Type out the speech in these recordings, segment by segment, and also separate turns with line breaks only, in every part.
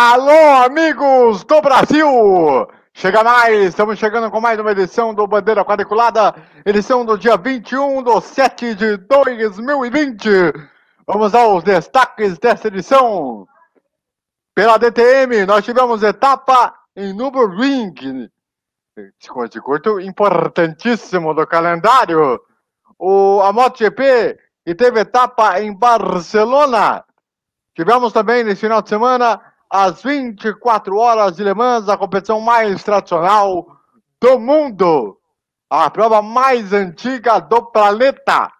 Alô, amigos do Brasil! Chega mais, estamos chegando com mais uma edição do Bandeira Quadriculada, edição do dia 21 de 7 de 2020. Vamos aos destaques desta edição. Pela DTM, nós tivemos etapa em Nürburgring, curto importantíssimo do calendário. O, a MotoGP e teve etapa em Barcelona. Tivemos também nesse final de semana às 24 horas de Le Mans, a competição mais tradicional do mundo, a prova mais antiga do planeta.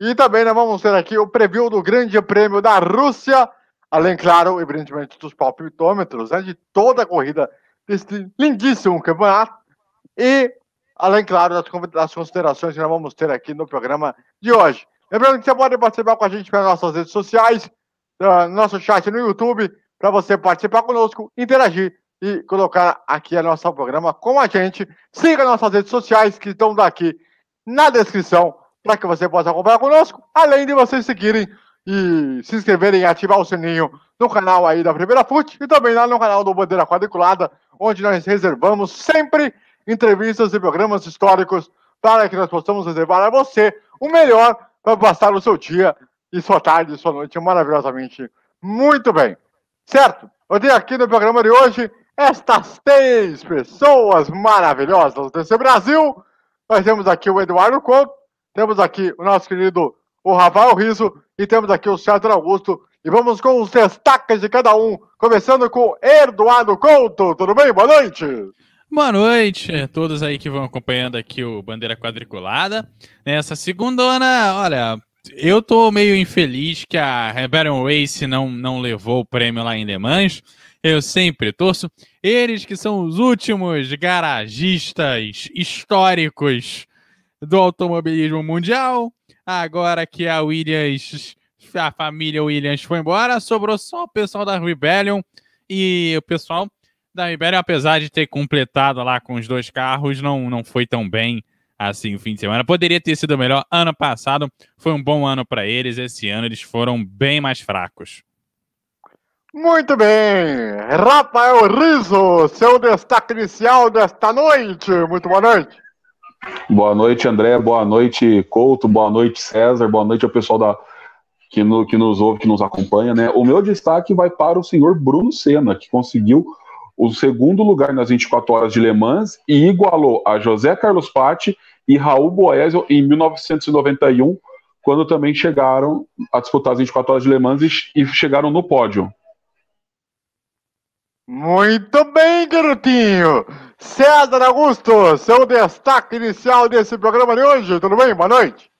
E também nós vamos ter aqui o preview do Grande Prêmio da Rússia, além, claro, evidentemente, dos palpitômetros, né, de toda a corrida desse lindíssimo campeonato. E, além, claro, das, das considerações que nós vamos ter aqui no programa de hoje. Lembrando que você pode participar com a gente pelas nossas redes sociais, no nosso chat no YouTube, para você participar conosco, interagir e colocar aqui a nosso programa com a gente. Siga nossas redes sociais que estão daqui na descrição para que você possa acompanhar conosco, além de vocês seguirem e se inscreverem e ativar o sininho no canal aí da Primeira Fute e também lá no canal do Bandeira Quadriculada, onde nós reservamos sempre entrevistas e programas históricos para que nós possamos reservar a você o melhor para passar o seu dia e sua tarde e sua noite maravilhosamente muito bem. Certo? Eu tenho aqui no programa de hoje estas três pessoas maravilhosas desse Brasil. Nós temos aqui o Eduardo Couto, temos aqui o nosso querido o Rafael Riso e temos aqui o César Augusto. E vamos com os destaques de cada um, começando com Eduardo Couto. Tudo bem? Boa noite.
Boa noite a todos aí que vão acompanhando aqui o Bandeira Quadriculada. Nessa segunda, olha, eu tô meio infeliz que a Rebellion Race não, não levou o prêmio lá em Le Mans. Eu sempre torço. Eles que são os últimos garagistas históricos do automobilismo mundial. Agora que a Williams, a família Williams foi embora, sobrou só o pessoal da Rebellion. E o pessoal da Rebellion, apesar de ter completado lá com os dois carros, não, não foi tão bem assim o fim de semana. Poderia ter sido melhor. Ano passado foi um bom ano para eles. Esse ano eles foram bem mais fracos.
Muito bem. Rafael Riso, seu destaque inicial desta noite. Muito boa noite.
Boa noite, André. Boa noite, Couto. Boa noite, César. Boa noite ao pessoal da, que, no, que nos ouve, que nos acompanha. Né? O meu destaque vai para o senhor Bruno Senna, que conseguiu o segundo lugar nas 24 horas de Le Mans e igualou a José Carlos Patti e Raul Boesel em 1991, quando também chegaram a disputar as 24 horas de Le Mans e, chegaram no pódio.
Muito bem, garotinho! César Augusto, seu destaque inicial desse programa de hoje, tudo bem? Boa noite!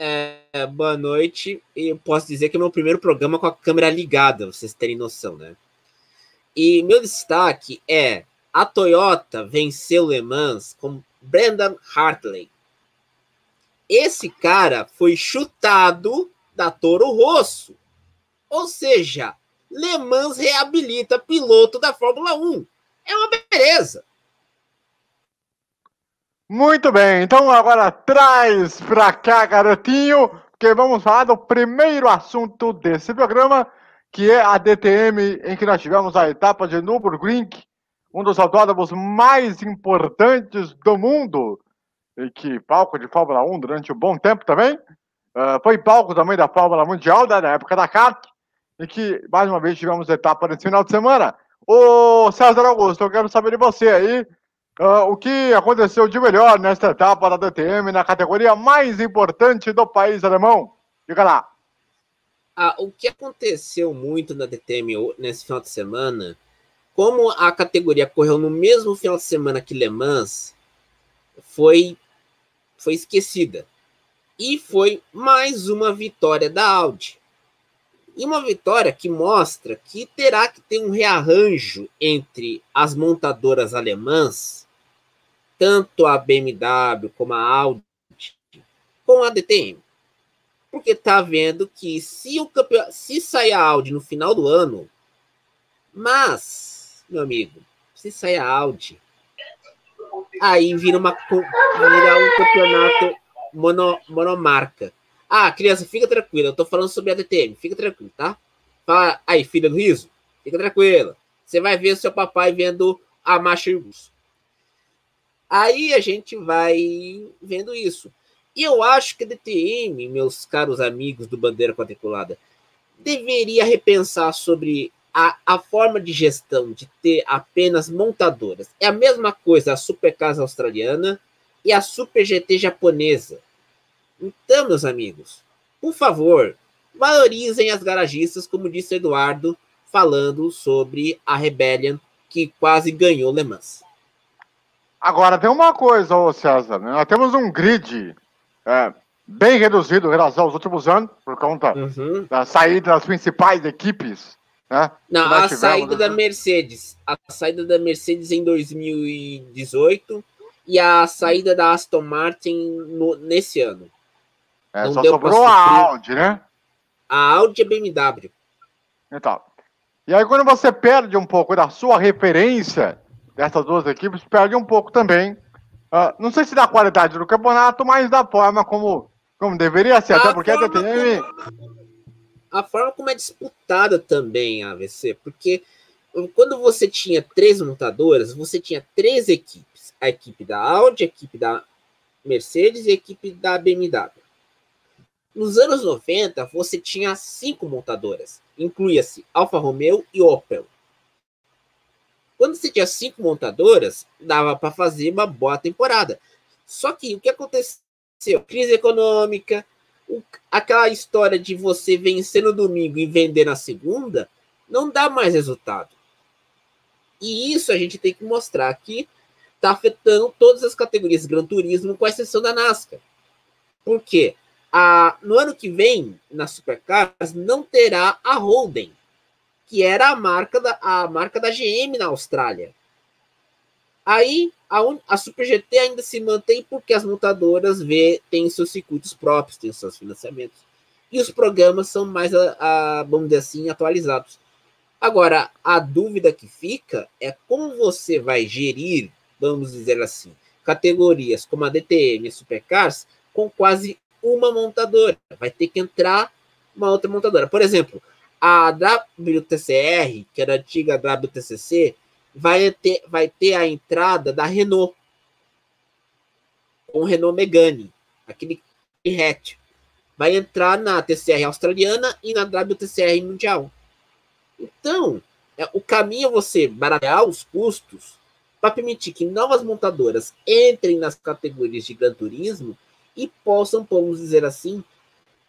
É, boa noite, e eu posso dizer que é meu primeiro programa com a câmera ligada, vocês terem noção, né? E meu destaque é a Toyota venceu Le Mans com Brandon Hartley. Esse cara foi chutado da Toro Rosso. Ou seja, Le Mans reabilita piloto da Fórmula 1. É uma beleza.
Muito bem, então agora traz pra cá, garotinho, que vamos falar do primeiro assunto desse programa, que é a DTM, em que nós tivemos a etapa de Nürburgring, um dos autódromos mais importantes do mundo, e que palco de Fórmula 1 durante um bom tempo também. Uh, foi palco também da Fórmula Mundial, né, na época da kart, e que mais uma vez tivemos etapa nesse final de semana. Ô César Augusto, eu quero saber de você aí, uh, o que aconteceu de melhor nesta etapa da DTM, na categoria mais importante do país alemão. Diga lá.
Ah, o que aconteceu muito na DTM nesse final de semana como a categoria correu no mesmo final de semana que Le Mans, foi, foi esquecida. E foi mais uma vitória da Audi. E uma vitória que mostra que terá que ter um rearranjo entre as montadoras alemãs, tanto a BMW como a Audi, com a DTM. Porque tá vendo que se o campeão, se sair a Audi no final do ano, mas meu amigo, se sair a Audi, aí vira, uma, vira um campeonato mono, monomarca. Ah, criança, fica tranquila, eu tô falando sobre a DTM, fica tranquilo, tá? Fala aí, filha do riso, Fica tranquila. Você vai ver seu papai vendo a Machirus. Aí a gente vai vendo isso. E eu acho que a DTM, meus caros amigos do Bandeira Quadriculada, deveria repensar sobre a, a forma de gestão de ter apenas montadoras. É a mesma coisa a Supercasa australiana e a Super GT japonesa. Então, meus amigos, por favor, valorizem as garagistas, como disse Eduardo, falando sobre a Rebellion que quase ganhou Le Mans.
Agora, tem uma coisa, ô César, né? nós temos um grid é, bem reduzido em relação aos últimos anos, por conta uhum. da saída das principais equipes. Né?
Não, a saída da Mercedes. A saída da Mercedes em 2018 e a saída da Aston Martin no, nesse ano.
É, Não só sobrou a Audi, né?
A Audi e a BMW.
Então. E aí, quando você perde um pouco da sua referência dessas duas equipes, perde um pouco também. Uh, não sei se da qualidade do campeonato, mas da forma como, como deveria ser. A até porque a DTM.
A forma como é disputada também a AVC, porque quando você tinha três montadoras, você tinha três equipes: a equipe da Audi, a equipe da Mercedes e a equipe da BMW. Nos anos 90, você tinha cinco montadoras, incluía-se Alfa Romeo e Opel. Quando você tinha cinco montadoras, dava para fazer uma boa temporada. Só que o que aconteceu? Crise econômica, aquela história de você vencer no domingo e vender na segunda, não dá mais resultado. E isso a gente tem que mostrar que está afetando todas as categorias Gran Turismo, com exceção da NASCAR. Por quê? a, no ano que vem, na Supercars, não terá a Holden, que era a marca da, a marca da GM na Austrália. Aí a, a Super GT ainda se mantém porque as montadoras vê, têm seus circuitos próprios, têm seus financiamentos. E os programas são mais, a, a, vamos dizer assim, atualizados. Agora, a dúvida que fica é como você vai gerir, vamos dizer assim, categorias como a DTM e a Supercars com quase uma montadora. Vai ter que entrar uma outra montadora. Por exemplo, a WTCR, que era a antiga WTCC, vai ter, vai ter a entrada da Renault. Com o Renault Megane, aquele hatch. Vai entrar na TCR australiana e na WTCR mundial. Então, é, o caminho é você baratear os custos para permitir que novas montadoras entrem nas categorias de Gran Turismo e possam, vamos dizer assim,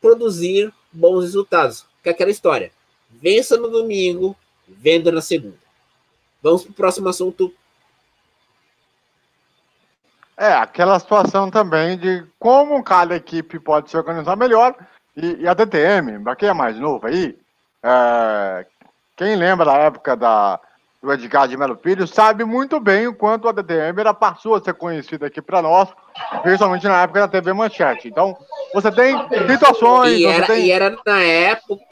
produzir bons resultados. Que é aquela história. Vença no domingo, venda na segunda. Vamos para o próximo assunto.
É, aquela situação também de como cada equipe pode se organizar melhor. E, e a DTM, para quem é mais novo aí, é, quem lembra da época da, do Edgar de Melo Filho, sabe muito bem o quanto a DTM era, passou a ser conhecida aqui para nós, principalmente na época da TV Manchete. Então, você tem situações.
E era,
tem...
e era na época.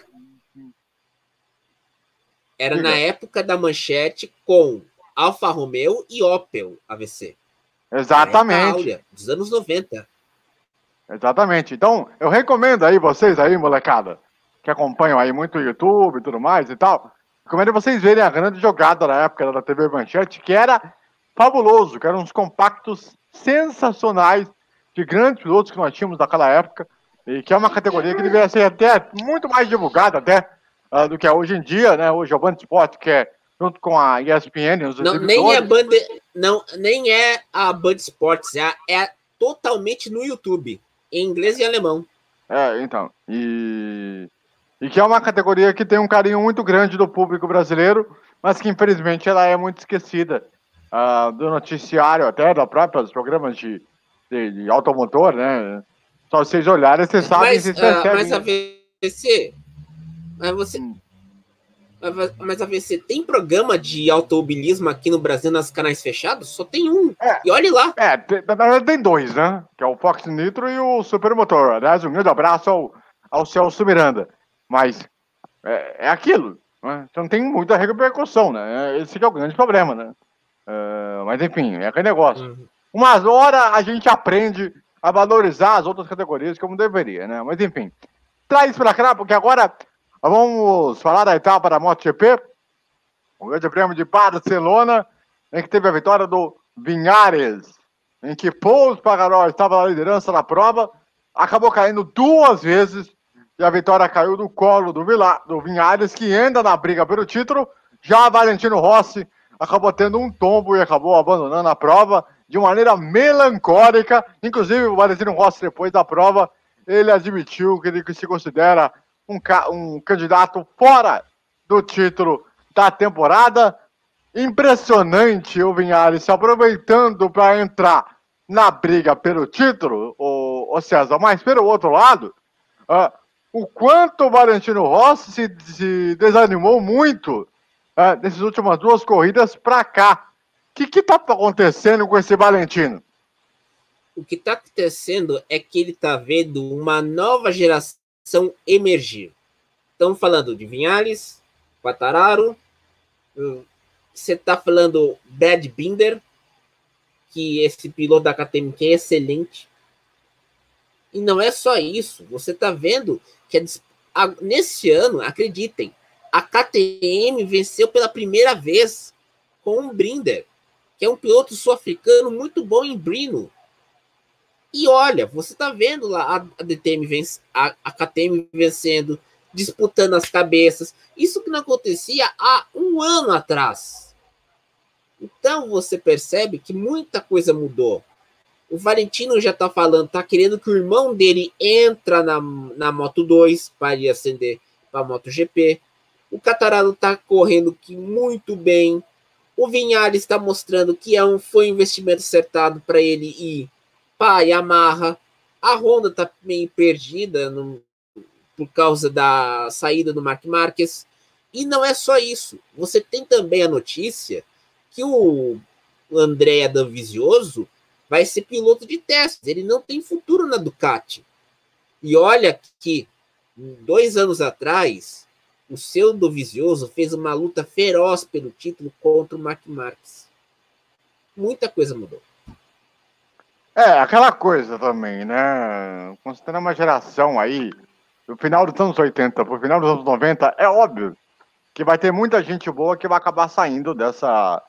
Era na época da Manchete com Alfa Romeo e Opel AVC.
Exatamente.
Áurea, dos anos 90.
Exatamente. Então, eu recomendo aí vocês aí, molecada, que acompanham aí muito o YouTube e tudo mais e tal Recomendo vocês verem a grande jogada na época da TV Manchete, que era fabuloso, que eram uns compactos sensacionais de grandes pilotos que nós tínhamos naquela época, e que é uma categoria que deveria ser até muito mais divulgada até uh, do que é hoje em dia, né? Hoje é o Band Sport, que é junto com a ESPN,
os não, nem é Band, não, nem é a Band Sports, é, é totalmente no YouTube, em inglês e alemão.
É, então, e e que é uma categoria que tem um carinho muito grande do público brasileiro, mas que infelizmente ela é muito esquecida uh, do noticiário, até da própria dos programas de, de, de, automotor, né? Só vocês olharem, vocês sabem,
mas,
vocês
uh, Mas a VC, mas você, hum. mas a VC tem programa de automobilismo aqui no Brasil nas canais fechados? Só tem um. É, e olhe lá.
É, na verdade tem dois, né? Que é o Fox Nitro e o Supermotor. Aliás, um grande abraço ao, ao Celso Miranda. Mas é, é aquilo. Né? Então tem muita repercussão, né? Esse é o grande problema, né? Uh, mas enfim, é aquele negócio. Uhum. Umas horas a gente aprende a valorizar as outras categorias como deveria, né? Mas enfim, traz para cá, porque agora vamos falar da etapa da MotoGP. o Grande Prêmio de Barcelona, em que teve a vitória do Vinhares, em que Paul Pagaró estava na liderança da prova, acabou caindo duas vezes e a vitória caiu do colo do, Vila, do Vinhares, que anda na briga pelo título. Já Valentino Rossi acabou tendo um tombo e acabou abandonando a prova de maneira melancólica. Inclusive, o Valentino Rossi, depois da prova, ele admitiu que ele se considera um, um candidato fora do título da temporada. Impressionante o Vinhares se aproveitando para entrar na briga pelo título, o, o César. Mas, pelo outro lado, uh, o quanto o Valentino Rossi se, se desanimou muito uh, nessas últimas duas corridas para cá. O que está acontecendo com esse Valentino?
O que está acontecendo é que ele está vendo uma nova geração emergir. Estamos falando de Vinhales, Quattararo, hum, você está falando Brad Binder, que esse piloto da KTM é excelente. E não é só isso, você está vendo que a, nesse ano, acreditem, a KTM venceu pela primeira vez com um Brinder, que é um piloto sul-africano muito bom em Brino. E olha, você está vendo lá a, DTM vence, a, a KTM vencendo, disputando as cabeças. Isso que não acontecia há um ano atrás. Então você percebe que muita coisa mudou. O Valentino já tá falando, tá querendo que o irmão dele entra na, na Moto 2 para ir ascender para a MotoGP. O Catarado tá correndo que muito bem. O Vinhares está mostrando que é um, foi um investimento acertado para ele ir a Yamaha. A Honda tá meio perdida no, por causa da saída do Mark Marques. E não é só isso. Você tem também a notícia que o André Danvisioso vai ser piloto de testes. Ele não tem futuro na Ducati. E olha que dois anos atrás, o seu Dovizioso fez uma luta feroz pelo título contra o Mark Marques. Muita coisa mudou.
É, aquela coisa também, né? Considerando uma geração aí, do final dos anos 80 para o final dos anos 90, é óbvio que vai ter muita gente boa que vai acabar saindo dessa,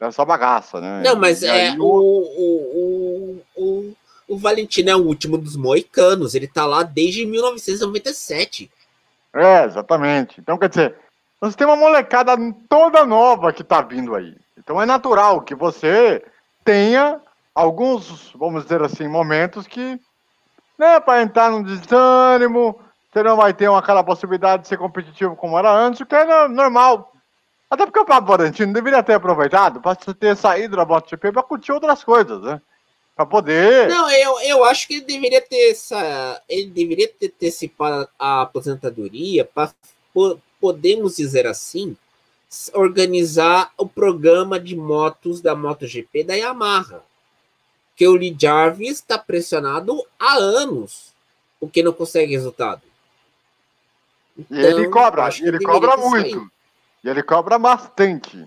dessa bagaça, né?
Não, mas e é o, o, o, o, o Valentino é o último dos moicanos, ele tá lá desde 1997.
É, exatamente. Então, quer dizer, você tem uma molecada toda nova que tá vindo aí. Então é natural que você tenha alguns, vamos dizer assim, momentos que, né, para entrar num desânimo, você não vai ter uma, aquela possibilidade de ser competitivo como era antes, o que é normal. Até porque o Pablo Valentino deveria ter aproveitado para ter saído da MotoGP para curtir outras coisas, né? Para poder.
Não, eu, eu acho que ele deveria ter essa. Ele deveria ter antecipado a aposentadoria para, podemos dizer assim, organizar o programa de motos da MotoGP da Yamaha. Que o Lee Jarvis está pressionado há anos, porque não consegue resultado.
Então, e ele cobra, ele cobra muito. E ele cobra bastante.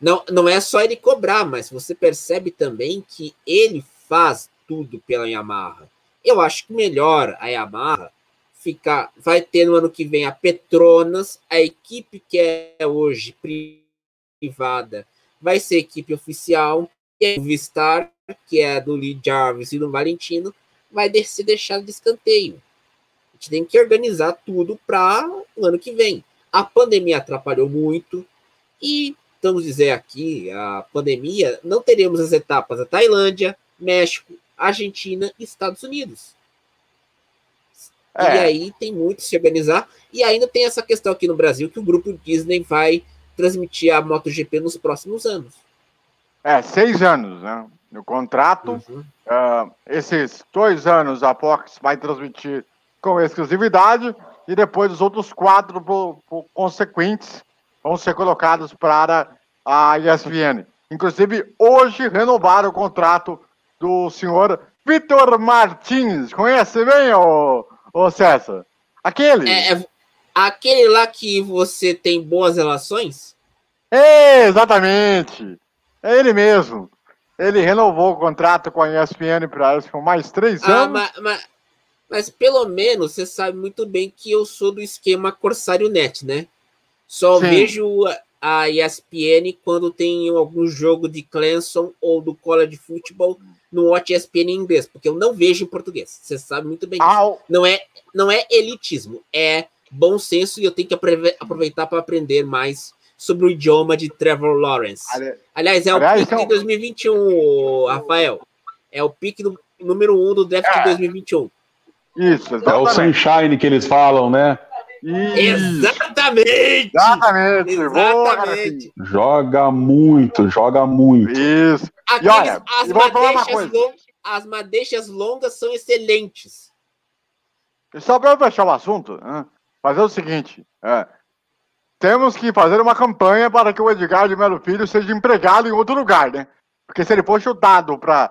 Não, não é só ele cobrar, mas você percebe também que ele faz tudo pela Yamaha. Eu acho que melhor a Yamaha ficar, vai ter no ano que vem a Petronas, a equipe que é hoje privada vai ser equipe oficial, e o Vistar, que é do Lee Jarvis e do Valentino, vai ser deixado de escanteio. A gente tem que organizar tudo para o ano que vem. A pandemia atrapalhou muito e, vamos dizer aqui, a pandemia, não teremos as etapas da Tailândia, México, Argentina e Estados Unidos. É. E aí tem muito se organizar. E ainda tem essa questão aqui no Brasil que o grupo Disney vai transmitir a MotoGP nos próximos anos.
É, seis anos, né? No contrato, uhum. uh, esses dois anos a Fox vai transmitir com exclusividade e depois os outros quatro por, por consequentes vão ser colocados para a ESPN. Inclusive, hoje renovaram o contrato do senhor Vitor Martins. Conhece bem, ô, ô César? Aquele.
É, é, aquele lá que você tem boas relações?
É, exatamente. É ele mesmo. Ele renovou o contrato com a ESPN para mais três ah, anos.
Mas, mas, mas pelo menos você sabe muito bem que eu sou do esquema Corsário Net, né? Só Sim. vejo a ESPN quando tem algum jogo de Clemson ou do College Football no Watch ESPN em inglês, porque eu não vejo em português. Você sabe muito bem disso. Não é, não é elitismo, é bom senso e eu tenho que aproveitar para aprender mais sobre o idioma de Trevor Lawrence. Aliás, é o Aliás, pique então... de 2021, Rafael. É o pique do, número um do draft é. de 2021.
Isso, exatamente. É o Sunshine que eles falam, né?
Exatamente!
Exatamente!
Exatamente.
Joga muito, joga muito.
Isso.
Aqueles, e olha, as, madeixas long, as madeixas longas são excelentes.
E só para fechar o assunto, né, fazer o seguinte: é, temos que fazer uma campanha para que o Edgar de Melo Filho seja empregado em outro lugar, né? Porque se ele for chutado pra,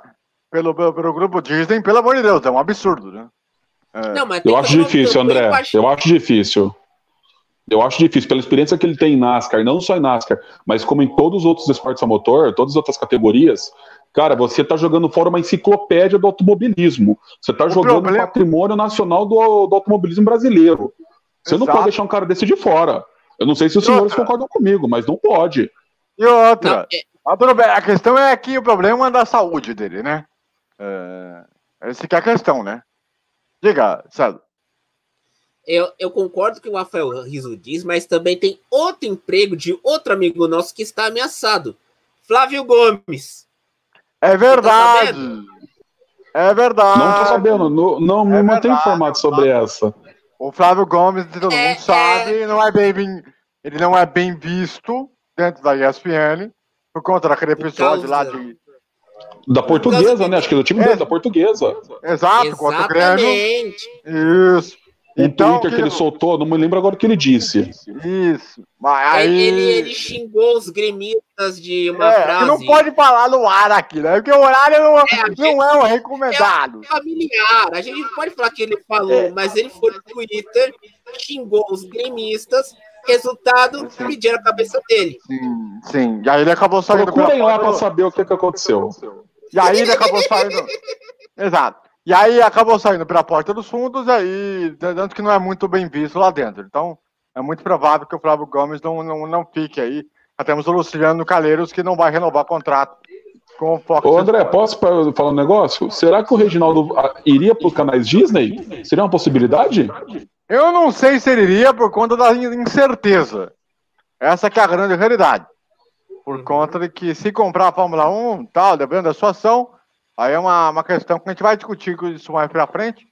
pelo, pelo, pelo grupo Disney, pelo amor de Deus, é um absurdo, né?
É. Não, eu acho difícil, André. Eu acho difícil. Eu acho difícil, pela experiência que ele tem em NASCAR, não só em NASCAR, mas como em todos os outros esportes a motor, todas as outras categorias, cara, você tá jogando fora uma enciclopédia do automobilismo. Você tá o jogando problema... patrimônio nacional do, do, automobilismo brasileiro. Você Exato. não pode deixar um cara desse de fora. Eu não sei se os e senhores outra. concordam comigo, mas não pode.
E outra, não, é... a questão é que o problema é da saúde dele, né? É... Essa que é a questão, né? Diga, César.
Eu, eu concordo com o Rafael Riso diz, mas também tem outro emprego de outro amigo nosso que está ameaçado. Flávio Gomes.
É verdade. Tá é verdade.
Não estou sabendo, não, não me é mantém informado sobre essa.
O Flávio Gomes, todo é, mundo sabe, é... não é bem, ele não é bem visto dentro da ESPN por conta daquele episódio lá de
da portuguesa, né? Acho que é do time é. da portuguesa.
Exato, contra o Grêmio. Isso.
Um então, Twitter que... que ele soltou, não me lembro agora o que ele disse.
Isso.
Mas aí... ele, ele xingou os gremistas de uma é, frase.
não pode falar no ar aqui, né? Porque o horário não é, não é o recomendado.
É familiar. A gente pode falar que ele falou, é. mas ele foi no Twitter, xingou os gremistas. Resultado, pediram a cabeça dele.
Sim, sim. E aí ele acabou saindo.
Procurem lá para saber o que, que aconteceu.
E aí ele acabou saindo. Exato. E aí acabou saindo pela porta dos fundos, aí, tanto que não é muito bem visto lá dentro. Então, é muito provável que o Flávio Gomes não, não, não fique aí. Já temos o Luciano Calheiros que não vai renovar contrato com o Fox.
Ô André, posso falar um negócio? Será que o Reginaldo ah, iria para os canais Disney? Seria uma possibilidade?
Eu não sei se ele iria por conta da incerteza. Essa que é a grande realidade. Por conta de que se comprar a Fórmula 1, tal, dependendo da sua ação, aí é uma, uma questão que a gente vai discutir isso mais pra frente.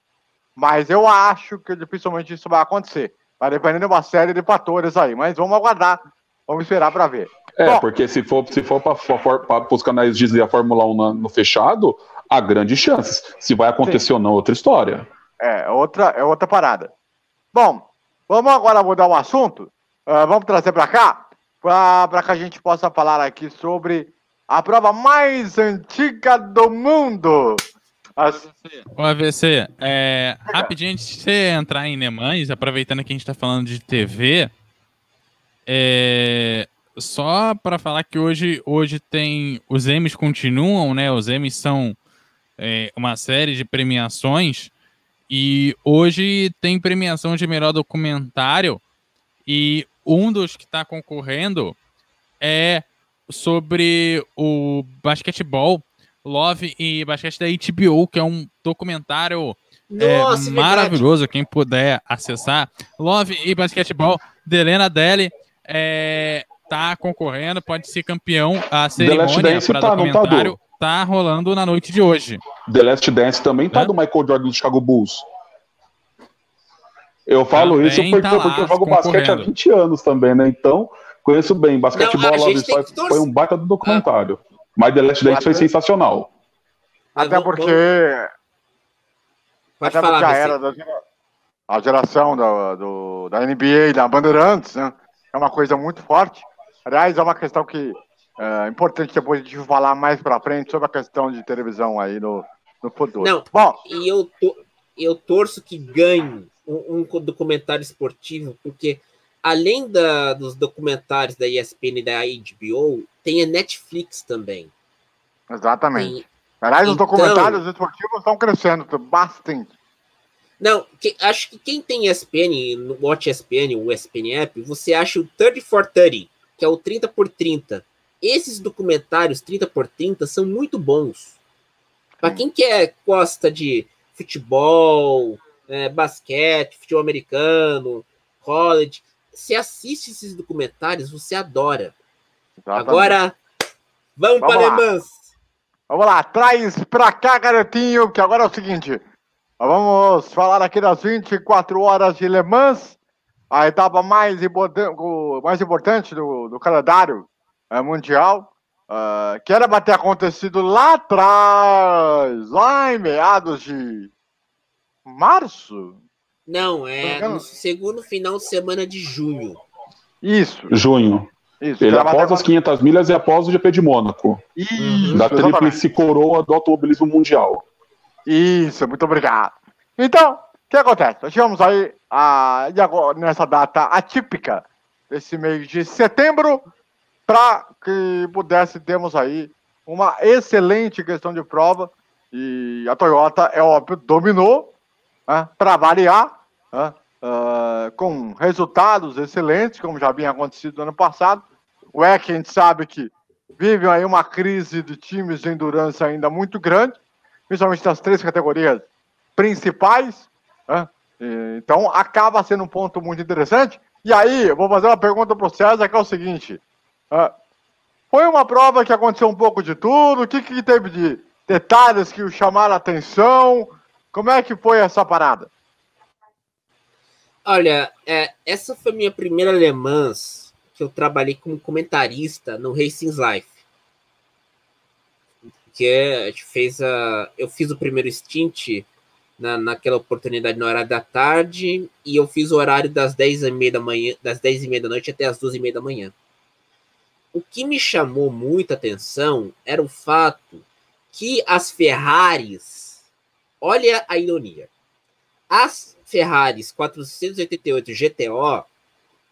Mas eu acho que dificilmente isso vai acontecer. Vai depender de uma série de fatores aí. Mas vamos aguardar. Vamos esperar para ver.
É, Bom, porque se for, se for para os canais Disney a Fórmula 1 no, no fechado, há grandes chances. Se vai acontecer sim. ou não, outra história.
É, outra, é outra parada. Bom, vamos agora mudar o assunto. Uh, vamos trazer para cá para que a gente possa falar aqui sobre a prova mais antiga do mundo.
As... O AVC, é, rapidinho, antes de você entrar em Nemães, aproveitando que a gente está falando de TV, é, só para falar que hoje, hoje tem. Os M's continuam, né? Os M's são é, uma série de premiações. E hoje tem premiação de melhor documentário. E um dos que está concorrendo é sobre o basquetebol, Love e Basquete da HBO, que é um documentário é, Nossa, é, maravilhoso. Quem puder acessar. Love e Basquetebol, Delena Deli é, tá concorrendo, pode ser campeão. A cerimônia para tá, documentário tá, rolando na noite de hoje.
The Last Dance também tá é? do Michael Jordan do Chicago Bulls. Eu falo também isso porque, tá porque eu jogo basquete há 20 anos também, né? Então, conheço bem. Basquetebol Love foi, foi um baita do documentário. Ah. Mas The Last Dance foi sensacional.
Até porque. Pode até falar, porque a era da a geração da, do, da NBA, da Bandeirantes, né? É uma coisa muito forte. Aliás, é uma questão que é importante depois a gente falar mais para frente sobre a questão de televisão aí no, no futuro.
Não, Bom, e eu, to, eu torço que ganhe um, um documentário esportivo, porque além da, dos documentários da ESPN e da HBO, tem a Netflix também.
Exatamente. Tem, Aliás, então, os documentários esportivos estão crescendo bastante.
Não, que, acho que quem tem ESPN, no Watch ESPN, o ESPN App, você acha o 30 for 30. que é o 30 por 30. Esses documentários 30 por 30 são muito bons. Para quem quer gosta de futebol, é, basquete, futebol americano, college, você assiste esses documentários, você adora. Exatamente. Agora, vamos, vamos para alemãs.
Vamos lá, traz pra cá, garotinho, que agora é o seguinte. Vamos falar aqui das 24 horas de Le Mans, a etapa mais, importante, mais importante do, do calendário é, mundial, uh, que era para ter acontecido lá atrás, lá em meados de março.
Não, é no segundo final de semana de junho.
Isso.
Junho. Isso, Ele após as 500 milhas e após o GP de Mônaco.
Isso,
da tríplice coroa do automobilismo mundial.
Isso, muito obrigado. Então, o que acontece? Nós tivemos aí, a, agora, nessa data atípica, desse mês de setembro, para que pudesse termos aí uma excelente questão de prova. E a Toyota, é óbvio, dominou, né, para variar, né, uh, com resultados excelentes, como já havia acontecido no ano passado. O EC, a gente sabe que vive aí uma crise de times de endurance ainda muito grande, principalmente nas três categorias principais. Né? Então, acaba sendo um ponto muito interessante. E aí, vou fazer uma pergunta para o César, que é o seguinte. Uh, foi uma prova que aconteceu um pouco de tudo. O que, que teve de detalhes que chamaram a atenção? Como é que foi essa parada?
Olha, é, essa foi minha primeira Le Mans que eu trabalhei como comentarista no Racing Life. Que é, fez a. Eu fiz o primeiro stint na, naquela oportunidade no horário da tarde, e eu fiz o horário das 10 e meia da manhã, das 10 e meia da noite até as 12 e meia da manhã. O que me chamou muita atenção era o fato que as Ferraris, olha a ironia, as Ferraris 488 GTO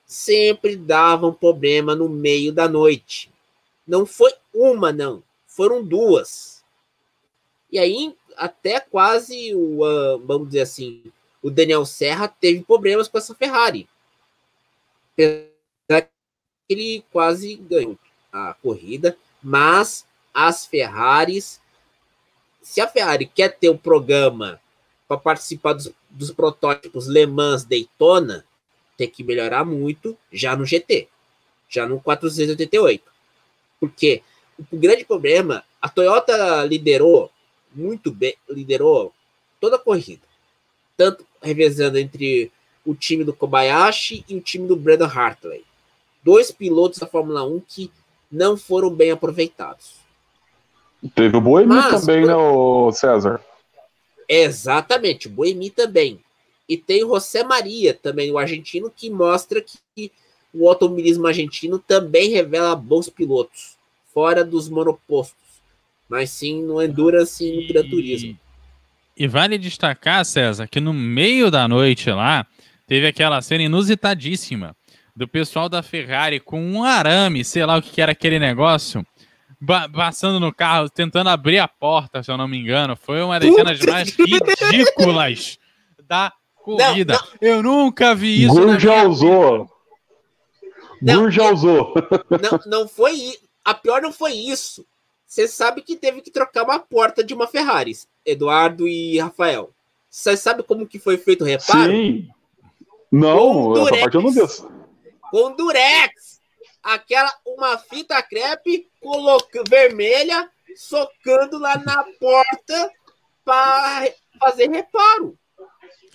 sempre davam problema no meio da noite. Não foi uma, não. Foram duas. E aí, até quase o, uh, vamos dizer assim, o Daniel Serra teve problemas com essa Ferrari. Ele quase ganhou a corrida, mas as Ferraris, se a Ferrari quer ter um programa para participar dos, dos protótipos Le Mans Daytona, tem que melhorar muito já no GT, já no 488. Porque o grande problema, a Toyota liderou muito bem, liderou toda a corrida, tanto revezando entre o time do Kobayashi e o time do Brandon Hartley. Dois pilotos da Fórmula 1 que não foram bem aproveitados.
Teve o Boemi também, né, o César?
Exatamente, o Boemi também. E tem o José Maria também, o argentino, que mostra que o automobilismo argentino também revela bons pilotos, fora dos monopostos, mas sim no Endurance e no Gran Turismo.
E vale destacar, César, que no meio da noite lá, teve aquela cena inusitadíssima do pessoal da Ferrari com um arame, sei lá o que era aquele negócio, passando no carro, tentando abrir a porta, se eu não me engano. Foi uma das cenas mais ridículas da corrida. Não, não. Eu nunca vi isso.
Gur já usou. Gur já usou.
Não, não foi. A pior não foi isso. Você sabe que teve que trocar uma porta de uma Ferrari, Eduardo e Rafael. Você sabe como que foi feito o reparo?
Sim. Não, essa parte eu não vi.
Com durex. Aquela, uma fita crepe coloca, vermelha, socando lá na porta para fazer reparo.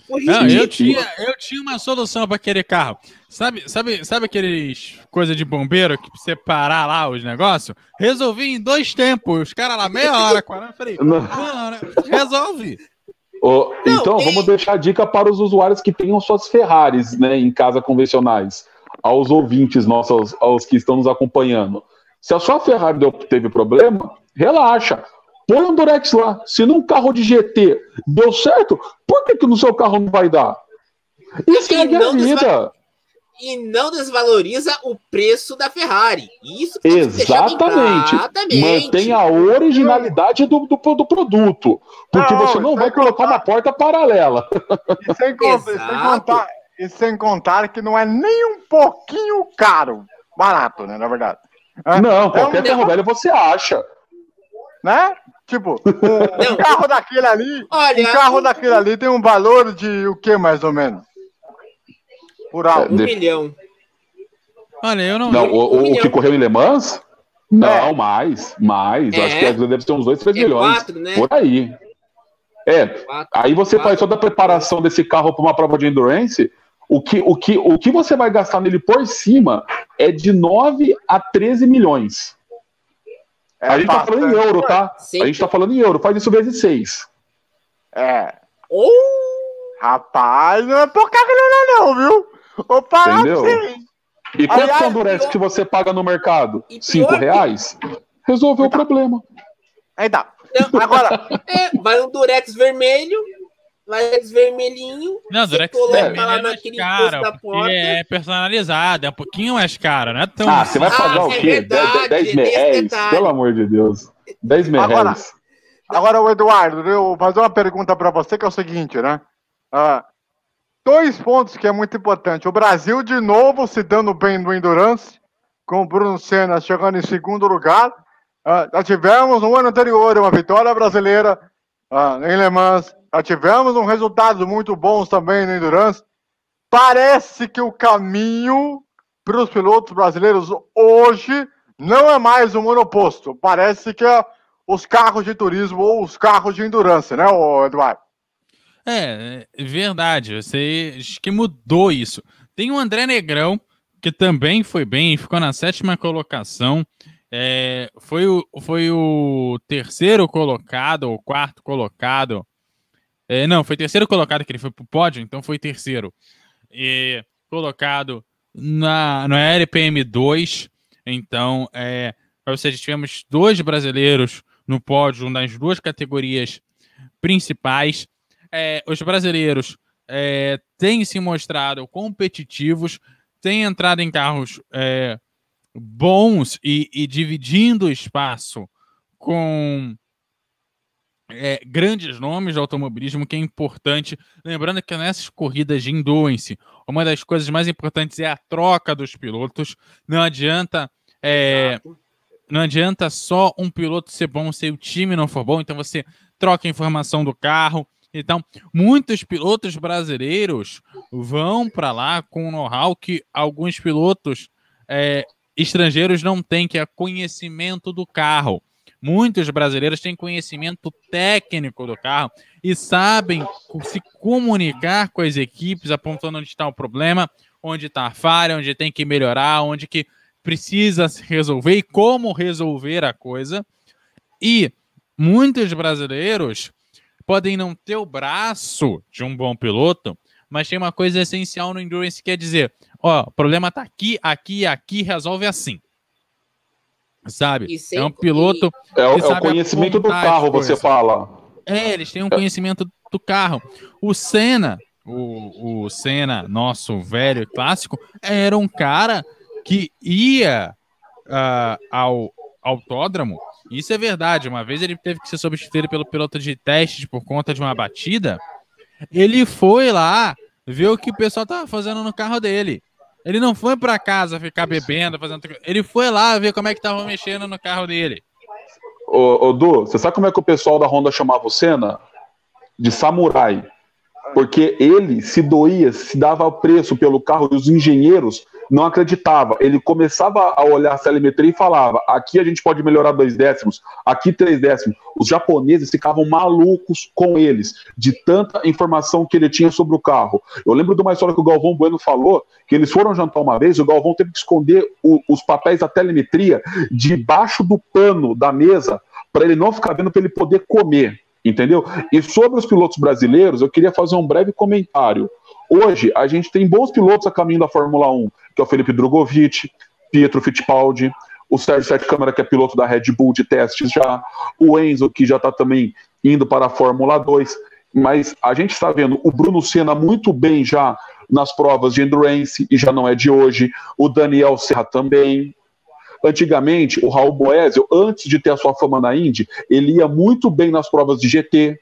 Não, eu tinha, eu tinha uma solução para aquele carro. Sabe, sabe, sabe aqueles coisa de bombeiro que você parar lá os negócios? Resolvi em dois tempos. Os caras lá, meia hora, 40. Falei, não. resolve.
Oh, não, então, vamos deixar a dica para os usuários que tenham suas Ferraris né, em casa convencionais. Aos ouvintes nossos, aos que estão nos acompanhando. Se a sua Ferrari deu, teve problema, relaxa. Põe um Durex lá. Se num carro de GT deu certo, por que, que no seu carro não vai dar? Isso é a vida.
E não desvaloriza o preço da Ferrari. Isso
que Exatamente. Mantém a originalidade do, do, do produto. Porque não, você não vai colocar contar... uma porta paralela.
E sem, contar, sem, contar, e sem contar que não é nem um pouquinho caro. barato, né, na verdade.
Não, qualquer um... carro velho você acha.
Né? Tipo, um, um carro daquele ali, Olha, um carro daquele ali tem um valor de o que mais ou menos?
Por alto. Um de... milhão.
Olha, eu não.
Não, o, um o que correu em Le Mans? Não, é. mais, mais. É. Acho que deve ter uns 2, 3 é milhões. Quatro, né? Por aí. É. Quatro, aí você quatro. faz toda a preparação desse carro para uma prova de endurance. O que, o, que, o que você vai gastar nele por cima é de 9 a 13 milhões. É a gente tá falando em euro, tá? Sim. A gente tá falando em euro. Faz isso vezes 6.
É. Oh. Rapaz, não é pouca grana não, viu? Vou Entendeu?
E quanto são Durex que você paga no mercado? Cinco reais? Resolveu o problema.
Aí dá. agora.
É, vai um Durex vermelho, Durex vermelhinho.
Não, Durex vermelho é mais cara, é personalizado, é um pouquinho mais caro, né?
Tão ah, você vai pagar ah, o é quê? Verdade, 10 mil reais? Pelo amor de Deus. 10 mil reais.
Agora, o Eduardo, eu vou fazer uma pergunta para você que é o seguinte, né? Ah, dois pontos que é muito importante. O Brasil, de novo, se dando bem no Endurance, com o Bruno Senna chegando em segundo lugar. Uh, já tivemos no ano anterior uma vitória brasileira uh, em Le Mans. Já tivemos um resultado muito bons também no Endurance. Parece que o caminho para os pilotos brasileiros hoje não é mais um monoposto. Parece que é os carros de turismo ou os carros de endurance, né, Eduardo?
É, é, verdade. Você acho que mudou isso. Tem o André Negrão, que também foi bem, ficou na sétima colocação. É, foi, o, foi o terceiro colocado, ou quarto colocado. É, não, foi terceiro colocado que ele foi pro pódio, então foi terceiro. E, colocado na, no LPM 2. Então, é, ou seja, tivemos dois brasileiros no pódio nas duas categorias principais é, os brasileiros é, têm se mostrado competitivos, têm entrado em carros é, bons e, e, dividindo espaço com é, grandes nomes de automobilismo, que é importante. Lembrando que nessas corridas de endurance, uma das coisas mais importantes é a troca dos pilotos. Não adianta. É, não adianta só um piloto ser bom se o time não for bom, então você troca a informação do carro, então, muitos pilotos brasileiros vão para lá com know-how que alguns pilotos é, estrangeiros não têm, que é conhecimento do carro. Muitos brasileiros têm conhecimento técnico do carro e sabem se comunicar com as equipes, apontando onde está o problema, onde está a falha, onde tem que melhorar, onde que precisa se resolver e como resolver a coisa. E muitos brasileiros podem não ter o braço de um bom piloto, mas tem uma coisa essencial no endurance que é dizer, ó, o problema tá aqui, aqui, aqui, resolve assim. Sabe? É um piloto.
É, é o conhecimento do carro, você fala.
É, eles têm um conhecimento do carro. O Senna, o, o Senna, nosso velho clássico, era um cara que ia uh, ao autódromo isso é verdade. Uma vez ele teve que ser substituído pelo piloto de testes por conta de uma batida. Ele foi lá ver o que o pessoal tava fazendo no carro dele. Ele não foi para casa ficar bebendo, fazendo. Ele foi lá ver como é que tava mexendo no carro dele.
Ô, ô Du, você sabe como é que o pessoal da Honda chamava o Senna? De samurai. Porque ele se doía, se dava preço pelo carro e os engenheiros não acreditava. Ele começava a olhar a telemetria e falava: aqui a gente pode melhorar dois décimos, aqui três décimos. Os japoneses ficavam malucos com eles, de tanta informação que ele tinha sobre o carro. Eu lembro de uma história que o Galvão Bueno falou: que eles foram jantar uma vez, o Galvão teve que esconder o, os papéis da telemetria debaixo do pano da mesa para ele não ficar vendo, para ele poder comer. Entendeu? E sobre os pilotos brasileiros, eu queria fazer um breve comentário. Hoje, a gente tem bons pilotos a caminho da Fórmula 1, que é o Felipe Drogovic, Pietro Fittipaldi, o Sérgio Sete Câmara, que é piloto da Red Bull de testes já, o Enzo, que já está também indo para a Fórmula 2. Mas a gente está vendo o Bruno Senna muito bem já nas provas de endurance, e já não é de hoje, o Daniel Serra também. Antigamente, o Raul Boesio, antes de ter a sua fama na Indy, ele ia muito bem nas provas de GT,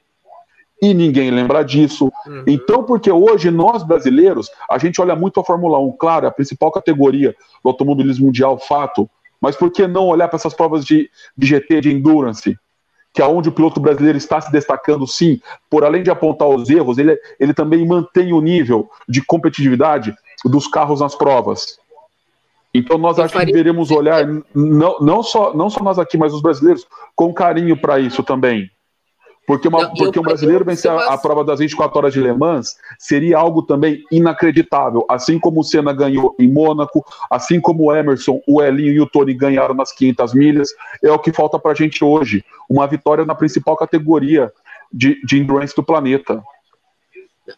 e ninguém lembra disso. Uhum. Então, porque hoje nós brasileiros, a gente olha muito a Fórmula 1, claro, é a principal categoria do automobilismo mundial, fato, mas por que não olhar para essas provas de, de GT, de endurance? Que é onde o piloto brasileiro está se destacando, sim, por além de apontar os erros, ele, ele também mantém o nível de competitividade dos carros nas provas. Então nós acho que deveríamos olhar, não, não, só, não só nós aqui, mas os brasileiros, com carinho para isso também. Porque, uma, não, porque um brasileiro vencer a, a, prova das 24 horas de Le Mans seria algo também inacreditável. Assim como o Senna ganhou em Mônaco, assim como o Emerson, o Elinho e o Tony ganharam nas 500 milhas, é o que falta para a gente hoje. Uma vitória na principal categoria de, de endurance do planeta.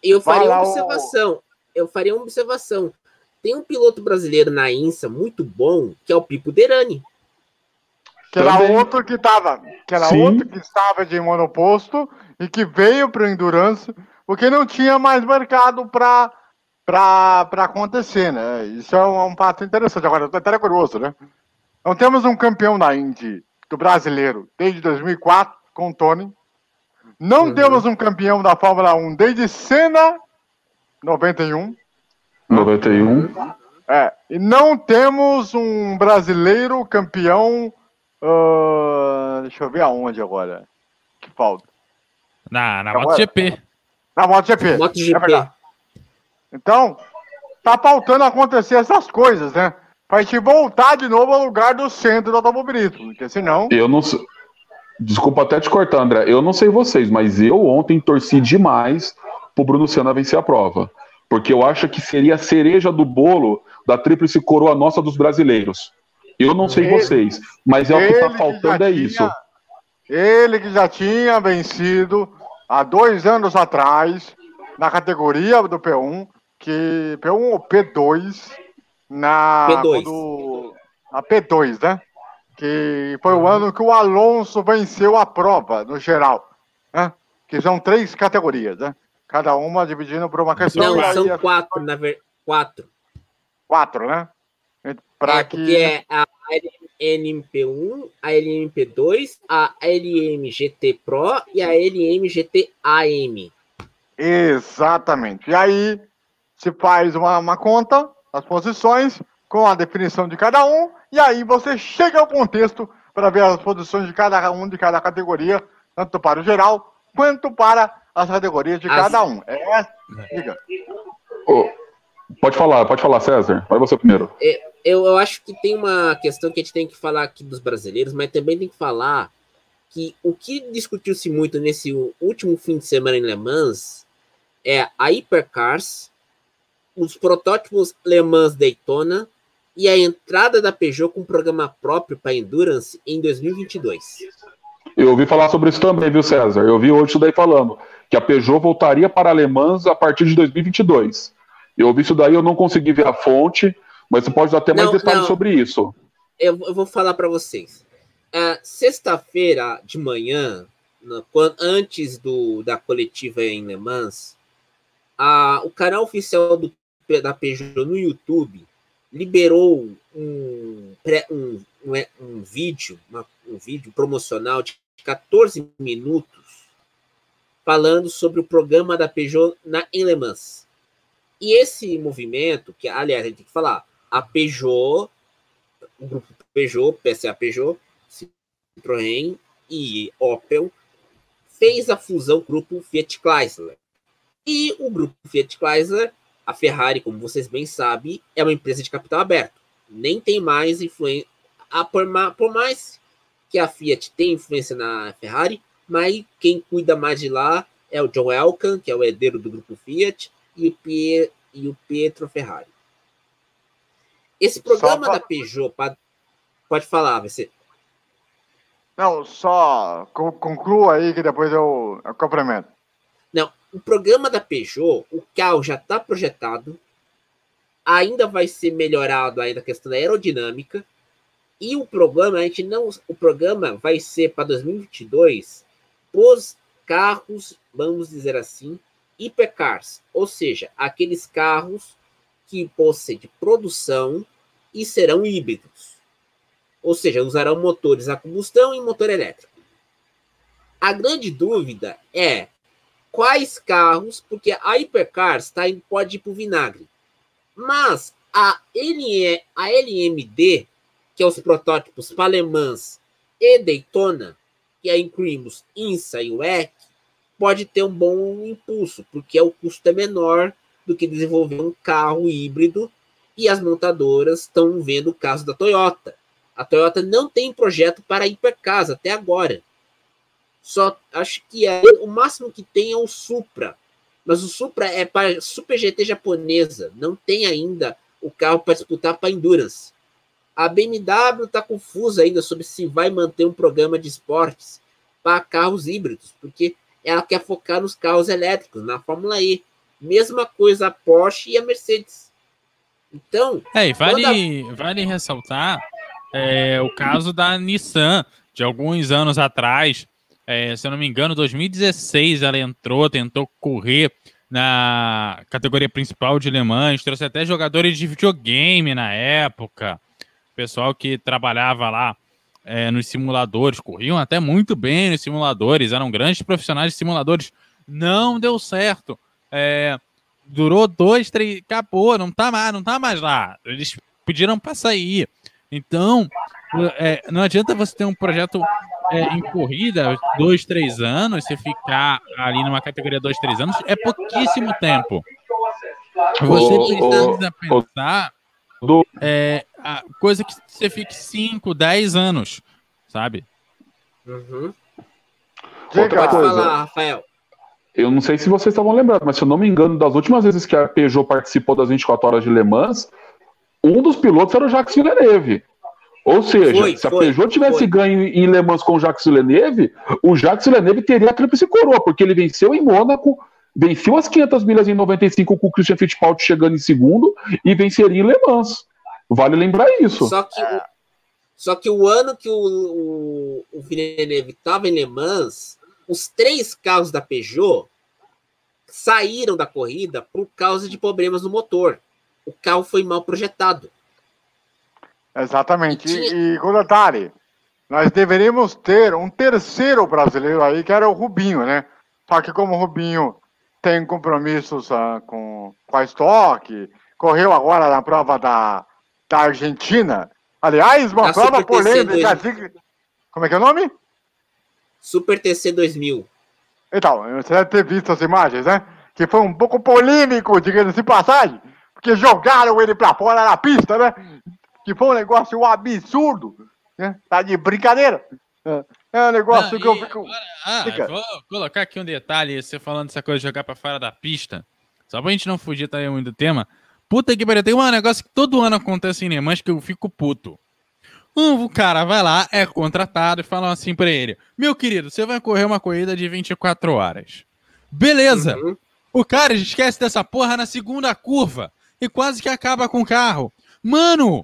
Eu faria uma observação. Eu faria uma observação. Tem um piloto brasileiro na INSA muito bom, que é o Pipo Derani.
Que era Também. outro que estava, que era Sim. outro que estava de monoposto e que veio para o Endurance, porque não tinha mais mercado para para acontecer, né? Isso é um, um fato interessante. Agora, até curioso, né? Então temos um campeão da Indy do brasileiro desde 2004 com o Tony. Não uhum. temos um campeão da Fórmula 1 desde Senna 91.
91.
É, e não temos um brasileiro campeão Uh, deixa eu ver aonde agora. Que falta.
Na, na MotoGP.
Na MotoGP.
MotoGP. É
então, tá faltando acontecer essas coisas, né? Pra gente voltar de novo ao lugar do centro do automobilismo, porque senão.
Eu não sei. Desculpa até te cortar, André. Eu não sei vocês, mas eu ontem torci demais pro Bruno Senna vencer a prova. Porque eu acho que seria a cereja do bolo da tríplice coroa nossa dos brasileiros. Eu não sei ele, vocês, mas é o que está faltando que é tinha, isso.
Ele que já tinha vencido há dois anos atrás na categoria do P1, que P1 ou P2 na
P2.
Do, a P2, né? Que foi o ano que o Alonso venceu a prova no geral, né? Que são três categorias, né? Cada uma dividindo por uma questão.
Não, são quatro, na verdade. Quatro.
Quatro, né?
Pra é, que... Porque é a LMP1, a LMP2, a LMGT Pro e a LMGT AM.
Exatamente. E aí se faz uma, uma conta das posições com a definição de cada um, e aí você chega ao contexto para ver as posições de cada um de cada categoria, tanto para o geral quanto para as categorias de as... cada um. É, diga.
Oh, pode falar, pode falar, César. Vai você primeiro.
É, eu, eu acho que tem uma questão que a gente tem que falar aqui dos brasileiros, mas também tem que falar que o que discutiu-se muito nesse último fim de semana em Le Mans é a Hypercars, os protótipos Le Mans Daytona e a entrada da Peugeot com um programa próprio para Endurance em 2022.
Eu ouvi falar sobre isso também, viu, César? Eu ouvi hoje isso daí falando que a Peugeot voltaria para a Le Mans a partir de 2022. Eu ouvi isso daí, eu não consegui ver a fonte, mas você pode dar até mais não, detalhes não. sobre isso.
Eu, eu vou falar para vocês. Uh, Sexta-feira de manhã, no, quando, antes do, da coletiva em Le Mans, a, o canal oficial do, da Peugeot no YouTube liberou um, um, um, é, um vídeo, uma, um vídeo promocional de 14 minutos falando sobre o programa da Peugeot na, em Le Mans. E esse movimento, que aliás a gente tem que falar, a Peugeot, o grupo Peugeot, PSA Peugeot, Citroën e Opel, fez a fusão grupo Fiat Chrysler. E o grupo Fiat Chrysler, a Ferrari, como vocês bem sabem, é uma empresa de capital aberto. Nem tem mais influência. Por, mais que a Fiat tenha influência na Ferrari, mas quem cuida mais de lá é o John Elkann, que é o herdeiro do grupo Fiat, e o, Pie, e o Pietro Ferrari. Esse programa pra... da Peugeot, pode falar, você.
Não, só conclua aí que depois eu, eu complemento.
Não, o programa da Peugeot, o carro já está projetado, ainda vai ser melhorado ainda a questão da aerodinâmica, e o programa, a gente não, o programa vai ser para 2022 os carros, vamos dizer assim, hipercars, ou seja, aqueles carros que possuem de produção e serão híbridos. Ou seja, usarão motores a combustão e motor elétrico. A grande dúvida é quais carros, porque a Hypercars tá, pode ir para o vinagre. Mas a, LE, a LMD, que é os protótipos para Le Mans e Daytona, que aí incluímos INSA e WEC, pode ter um bom impulso, porque o custo é menor do que desenvolver um carro híbrido e as montadoras estão vendo o caso da Toyota. A Toyota não tem projeto para hipercars até agora. Só acho que é, o máximo que tem é o Supra. Mas o Supra é para Super GT japonesa. Não tem ainda o carro para disputar para Endurance. A BMW está confusa ainda sobre se vai manter um programa de esportes para carros híbridos, porque ela quer focar nos carros elétricos, na Fórmula E. Mesma coisa a Porsche e a Mercedes. Então.
É, e vale, a... vale ressaltar é, o caso da Nissan, de alguns anos atrás. É, se eu não me engano, 2016 ela entrou, tentou correr na categoria principal de Le Mans, trouxe até jogadores de videogame na época, pessoal que trabalhava lá é, nos simuladores, corriam até muito bem nos simuladores, eram grandes profissionais de simuladores, não deu certo. É, durou dois, três, acabou, não tá mais, não tá mais lá. Eles pediram para sair. Então, é, não adianta você ter um projeto é, em corrida, dois, três anos, você ficar ali numa categoria dois, três anos, é pouquíssimo tempo. Você precisa pensar é, coisa que você fique 5, 10 anos, sabe?
Uhum. Outra coisa. falar, Rafael.
Eu não sei se vocês estavam lembrando, mas se eu não me engano, das últimas vezes que a Peugeot participou das 24 horas de Le Mans, um dos pilotos era o Jacques Villeneuve. Ou seja, foi, se a foi, Peugeot tivesse foi. ganho em Le Mans com o Jacques Villeneuve, o Jacques Villeneuve teria a tríplice coroa, porque ele venceu em Mônaco, venceu as 500 milhas em 95 com o Christian Fittipaldi chegando em segundo e venceria em Le Mans. Vale lembrar isso.
Só que, o, só que o ano que o, o, o Villeneuve estava em Le Mans, os três carros da Peugeot saíram da corrida por causa de problemas no motor. O carro foi mal projetado.
Exatamente. E, tinha... e com detalhe, nós deveríamos ter um terceiro brasileiro aí, que era o Rubinho, né? Só que como o Rubinho tem compromissos uh, com, com a Stock, correu agora na prova da, da Argentina. Aliás, uma a prova polêmica. Como é que é o nome?
Super TC 2000.
Então, você deve ter visto as imagens, né? Que foi um pouco polêmico, digamos de passagem, porque jogaram ele pra fora da pista, né? Que foi um negócio absurdo, né? Tá de brincadeira. É, é um negócio Não, que eu fico.
ah, vou colocar aqui um detalhe, você falando dessa coisa de jogar pra fora da pista, só pra gente não fugir também muito do tema. Puta que pariu, tem um negócio que todo ano acontece em Neymar que eu fico puto. Um cara vai lá, é contratado e fala assim para ele: Meu querido, você vai correr uma corrida de 24 horas. Beleza. Uhum. O cara esquece dessa porra na segunda curva e quase que acaba com o carro. Mano,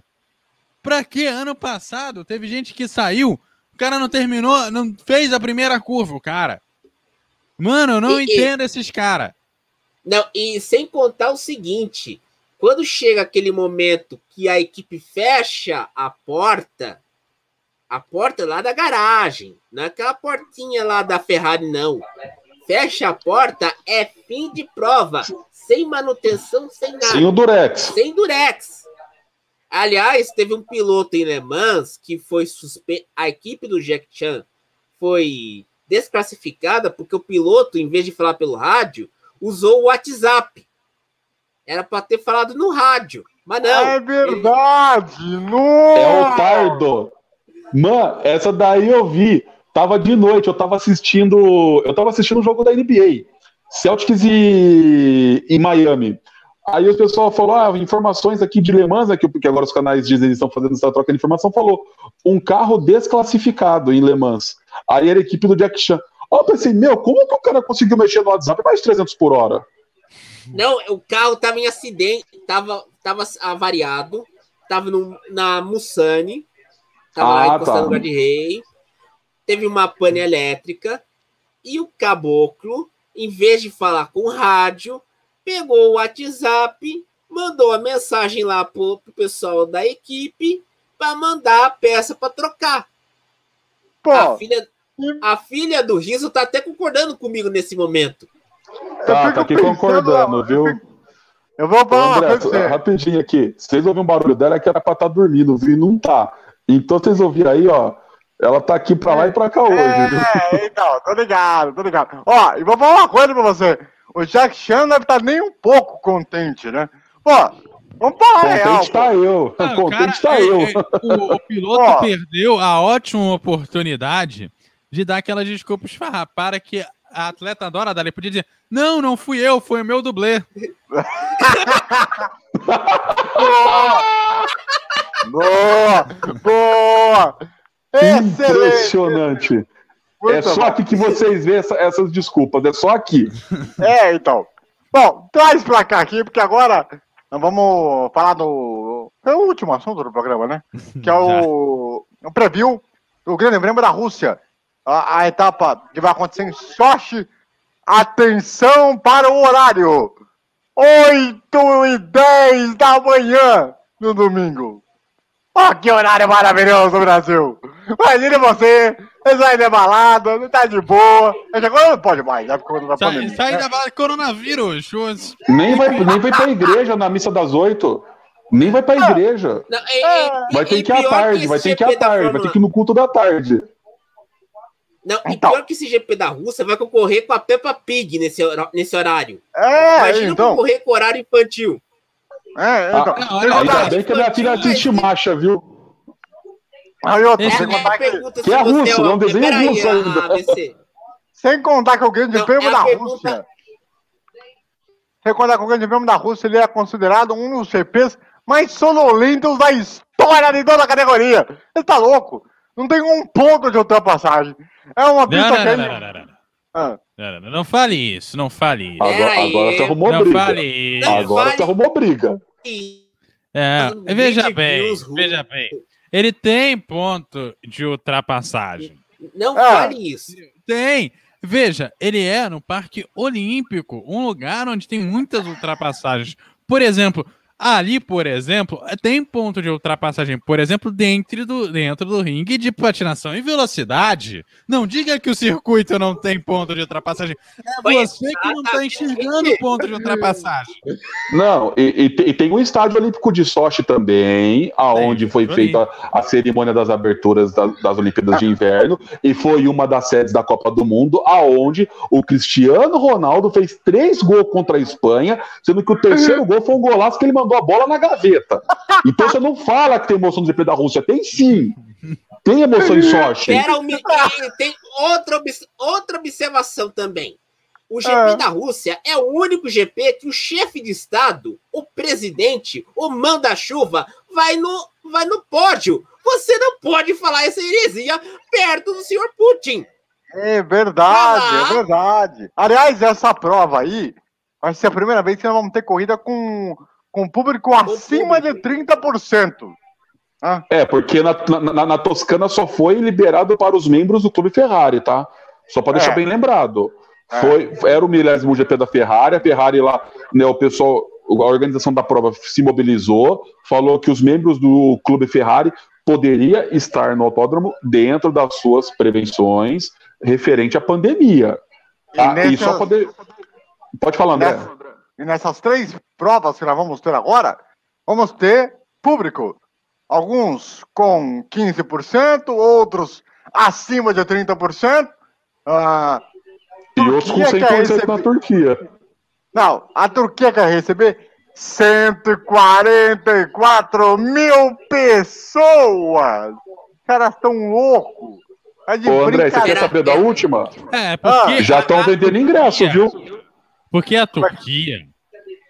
pra que ano passado teve gente que saiu, o cara não terminou, não fez a primeira curva, o cara. Mano, eu não e, entendo e... esses caras.
Não, e sem contar o seguinte: quando chega aquele momento que a equipe fecha a porta, a porta lá da garagem, não é aquela portinha lá da Ferrari, não. Fecha a porta, é fim de prova, sem manutenção, sem nada.
Sem o Durex.
Sem Durex. Aliás, teve um piloto em Le Mans que foi suspenso. A equipe do Jack Chan foi desclassificada porque o piloto, em vez de falar pelo rádio, usou o WhatsApp. Era para ter falado no rádio, mas não.
É verdade! Ele...
É o Pardo. Mano, essa daí eu vi. Tava de noite, eu tava assistindo. Eu tava assistindo o um jogo da NBA. Celtics e, e Miami. Aí o pessoal falou: ah, informações aqui de Le Mans, aqui, porque agora os canais dizem que estão fazendo essa troca de informação, falou: um carro desclassificado em Le Mans. Aí era a equipe do Jack Chan. Ó, eu pensei, meu, como que o cara conseguiu mexer no WhatsApp mais de 300 por hora?
Não, o carro tava em acidente, tava, tava avariado, tava no, na Mussane, tava ah, lá encostando tá. no guarda-rei, teve uma pane elétrica, e o caboclo, em vez de falar com o rádio, pegou o WhatsApp, mandou a mensagem lá pro, pro pessoal da equipe para mandar a peça para trocar. Pô. A filha, a filha do Riso tá até concordando comigo nesse momento.
Tá, tá aqui concordando,
eu
viu?
fico- Eu vou falar uma
André,
coisa pra você.
rapidinho aqui. Vocês ouviram um barulho dela é que era pra estar dormindo, viu? E não tá. Então vocês ouviram aí, ó. Ela tá aqui pra lá e pra cá hoje, viu?
É, então, tô ligado, tô ligado. Ó, e vou falar uma coisa pra você. O Jack Chan deve estar nem um pouco contente, né? Pô, vamos falar a real.
Contente tá eu.
Ah,
Contente
cara,
tá
é-
eu.
é- o, o piloto
Ó.
perdeu a ótima oportunidade de dar aquelas desculpas para que a atleta adora dar. Ele podia dizer: Não, não fui eu, foi o meu dublê.
Boa, boa. Excelente.
Impressionante. É só
bom.
aqui que vocês vê essa- essas desculpas. É só aqui.
É, então. Bom, traz pra cá aqui, porque agora nós vamos falar do. É o último assunto do programa, né? Que é o, o preview do Grande Prêmio da Rússia. A, a etapa que vai acontecer em Sochi. Atenção para o horário: 8 e 10 da manhã no domingo. Ó, que horário maravilhoso, Brasil! Imagine você, você sai de balada, não tá de boa. Agora não pode mais, né? Por conta da
Sai,
pandemia.
sai
né?
da bala coronavírus.
Nem vai, nem vai pra igreja na missa das oito. Nem vai pra igreja.
Não, é- é-
Vai ter
e
que ir à
pior
tarde, vai ter que ir à
da
tarde, vai ter que ir no culto da tarde.
Não, e
Então.
pior que esse GP da Rússia vai concorrer com a Peppa Pig nesse, nesse horário.
É,
Imagina
então.
concorrer com horário infantil.
É, então.
Ah,
Não, olha,
Sem
Ainda bem que a minha filha assiste marcha, viu?
Aí sem,
É, é
contar que,
pergunta
que é
você
russo, não desenho russo ainda.
Sem contar que o Grande
Não,
Prêmio
é
da
pergunta-
Rússia. Sem contar que o Grande Prêmio da Rússia ele é considerado um dos GPs mais sonolentos da história de toda a categoria. Ele tá louco. Não tem um ponto de ultrapassagem. É uma pista
não,
que
não, não, não, não, não.
Ah,
Não, não, não fale isso, não fale isso.
Agora, agora você arrumou
Não
briga.
fale isso.
Agora
Vale-
você arrumou briga.
É, veja bem, veja bem. Ele tem ponto de ultrapassagem.
Não
Ah.
fale isso.
Tem. Veja, ele é no Parque Olímpico, um lugar onde tem muitas ultrapassagens. Por exemplo, ali, por exemplo, tem ponto de ultrapassagem, por exemplo, dentro do, dentro do ringue de patinação e velocidade. Não diga que o circuito não tem ponto de ultrapassagem. É você que não está enxergando o ponto de ultrapassagem.
Não, e, e e tem o Estádio Olímpico de Sochi também, aonde foi feita a cerimônia das aberturas das, das Olimpíadas de Inverno, e foi uma das sedes da Copa do Mundo, aonde o Cristiano Ronaldo fez três gols contra a Espanha, sendo que o terceiro gol foi um golaço que ele mandou a bola na gaveta. Então você não fala que tem emoção do GP da Rússia, tem sim. Tem emoção em Sochi.
Pera, um tem outra, obs- outra observação também. O GP
Ah.
da Rússia é o único GP que o chefe de Estado, o presidente, o manda-chuva, vai no, vai no pódio. Você não pode falar essa heresia perto do senhor Putin.
É verdade,
Ah.
é verdade. Aliás, essa prova aí vai ser a primeira vez que nós vamos ter corrida com, com público acima de 30%.
É, porque na, na- na Toscana só foi liberado para os membros do Clube Ferrari, tá? Só para deixar
É.
bem lembrado.
É.
Foi, era o milésimo GP da Ferrari, a Ferrari lá, né, o pessoal, a organização da prova se mobilizou, falou que os membros do Clube Ferrari poderia estar no autódromo dentro das suas prevenções referente à pandemia. Tá? E,
nessas-
só poder. Pode falar, André.
nessa- e nessas três provas que nós vamos ter agora, vamos ter público. Alguns com 15%, outros acima de 30%. Ah,
E outros com
Turquia quer
100% na
receber-
Turquia.
Não, a Turquia quer receber 144 mil pessoas. Os caras estão loucos. É de
Ô, André, você quer saber da última?
É, porque.
Ah,
Já estão vendendo ingresso, viu?
Porque a Turquia.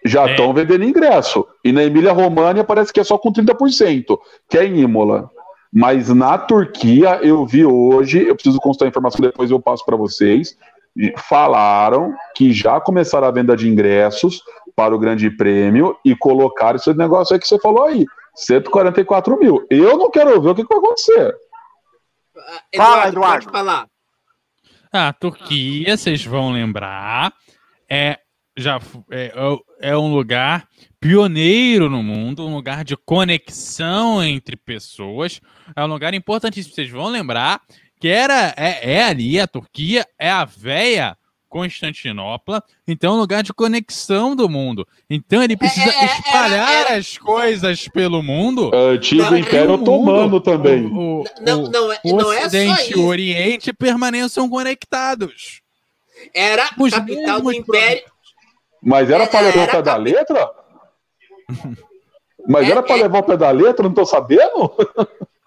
Já
É.
estão vendendo ingresso. E na Emília România parece que é só com 30%, que é em Imola. Mas na Turquia, eu vi hoje, eu preciso constar a informação, depois eu passo para vocês. e Falaram que já começaram a venda de ingressos para o Grande Prêmio e colocaram esse negócio aí que você falou aí: 144 mil. Eu não quero ver o que, que vai acontecer.
Ah,
Fala,
Eduardo,
Eduardo.
pode falar.
A Turquia, vocês vão lembrar, é, já, fu- é, é um lugar pioneiro no mundo, um lugar de conexão entre pessoas. É um lugar importantíssimo. Vocês vão lembrar que era, é, é ali, a Turquia é a véia Constantinopla, então é um lugar de conexão do mundo. Então ele precisa é, é, espalhar as coisas pelo mundo.
Antigo Império Otomano também. O,
o, não, não, o, não é Ocidente e o Oriente permaneçam conectados.
Era a capital do Império.
Mas era para levar o pé da letra? Mas era para levar o pé da letra? Não estou sabendo?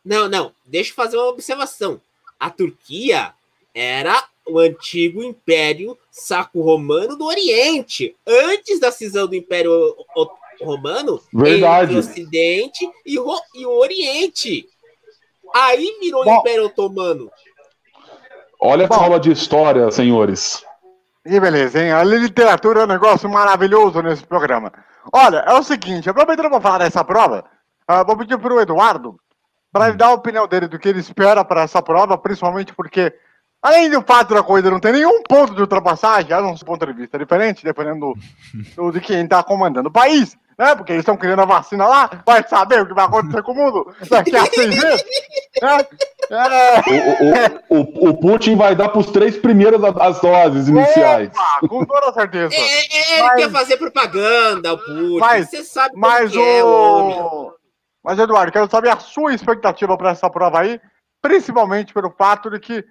Não, não. Deixa eu fazer uma observação. A Turquia era o antigo Império Saco-Romano do Oriente, antes da cisão do Império Romano
Verdade.
entre o Ocidente e o, e o Oriente. Aí virou Bom, Império Otomano.
Olha a aula de história, senhores.
E beleza, hein? A literatura é um negócio maravilhoso nesse programa. Olha, é o seguinte, aproveitando para falar dessa prova, uh, vou pedir para o Eduardo para ele dar a opinião dele do que ele espera para essa prova, principalmente porque Além do fato da corrida não ter nenhum ponto de ultrapassagem, há um ponto de vista diferente, dependendo do, do de quem está comandando o país, né? Porque eles estão criando a vacina lá, vai saber o que vai acontecer com o mundo daqui a seis meses. Né?
É... O, o, o, Putin vai dar para os três primeiros as doses iniciais. Opa,
com toda certeza. É,
é, é ele mas, quer fazer propaganda, o Putin.
Mas, Você sabe mas o... É, o mas, Eduardo, quero saber a sua expectativa para essa prova aí, principalmente pelo fato de que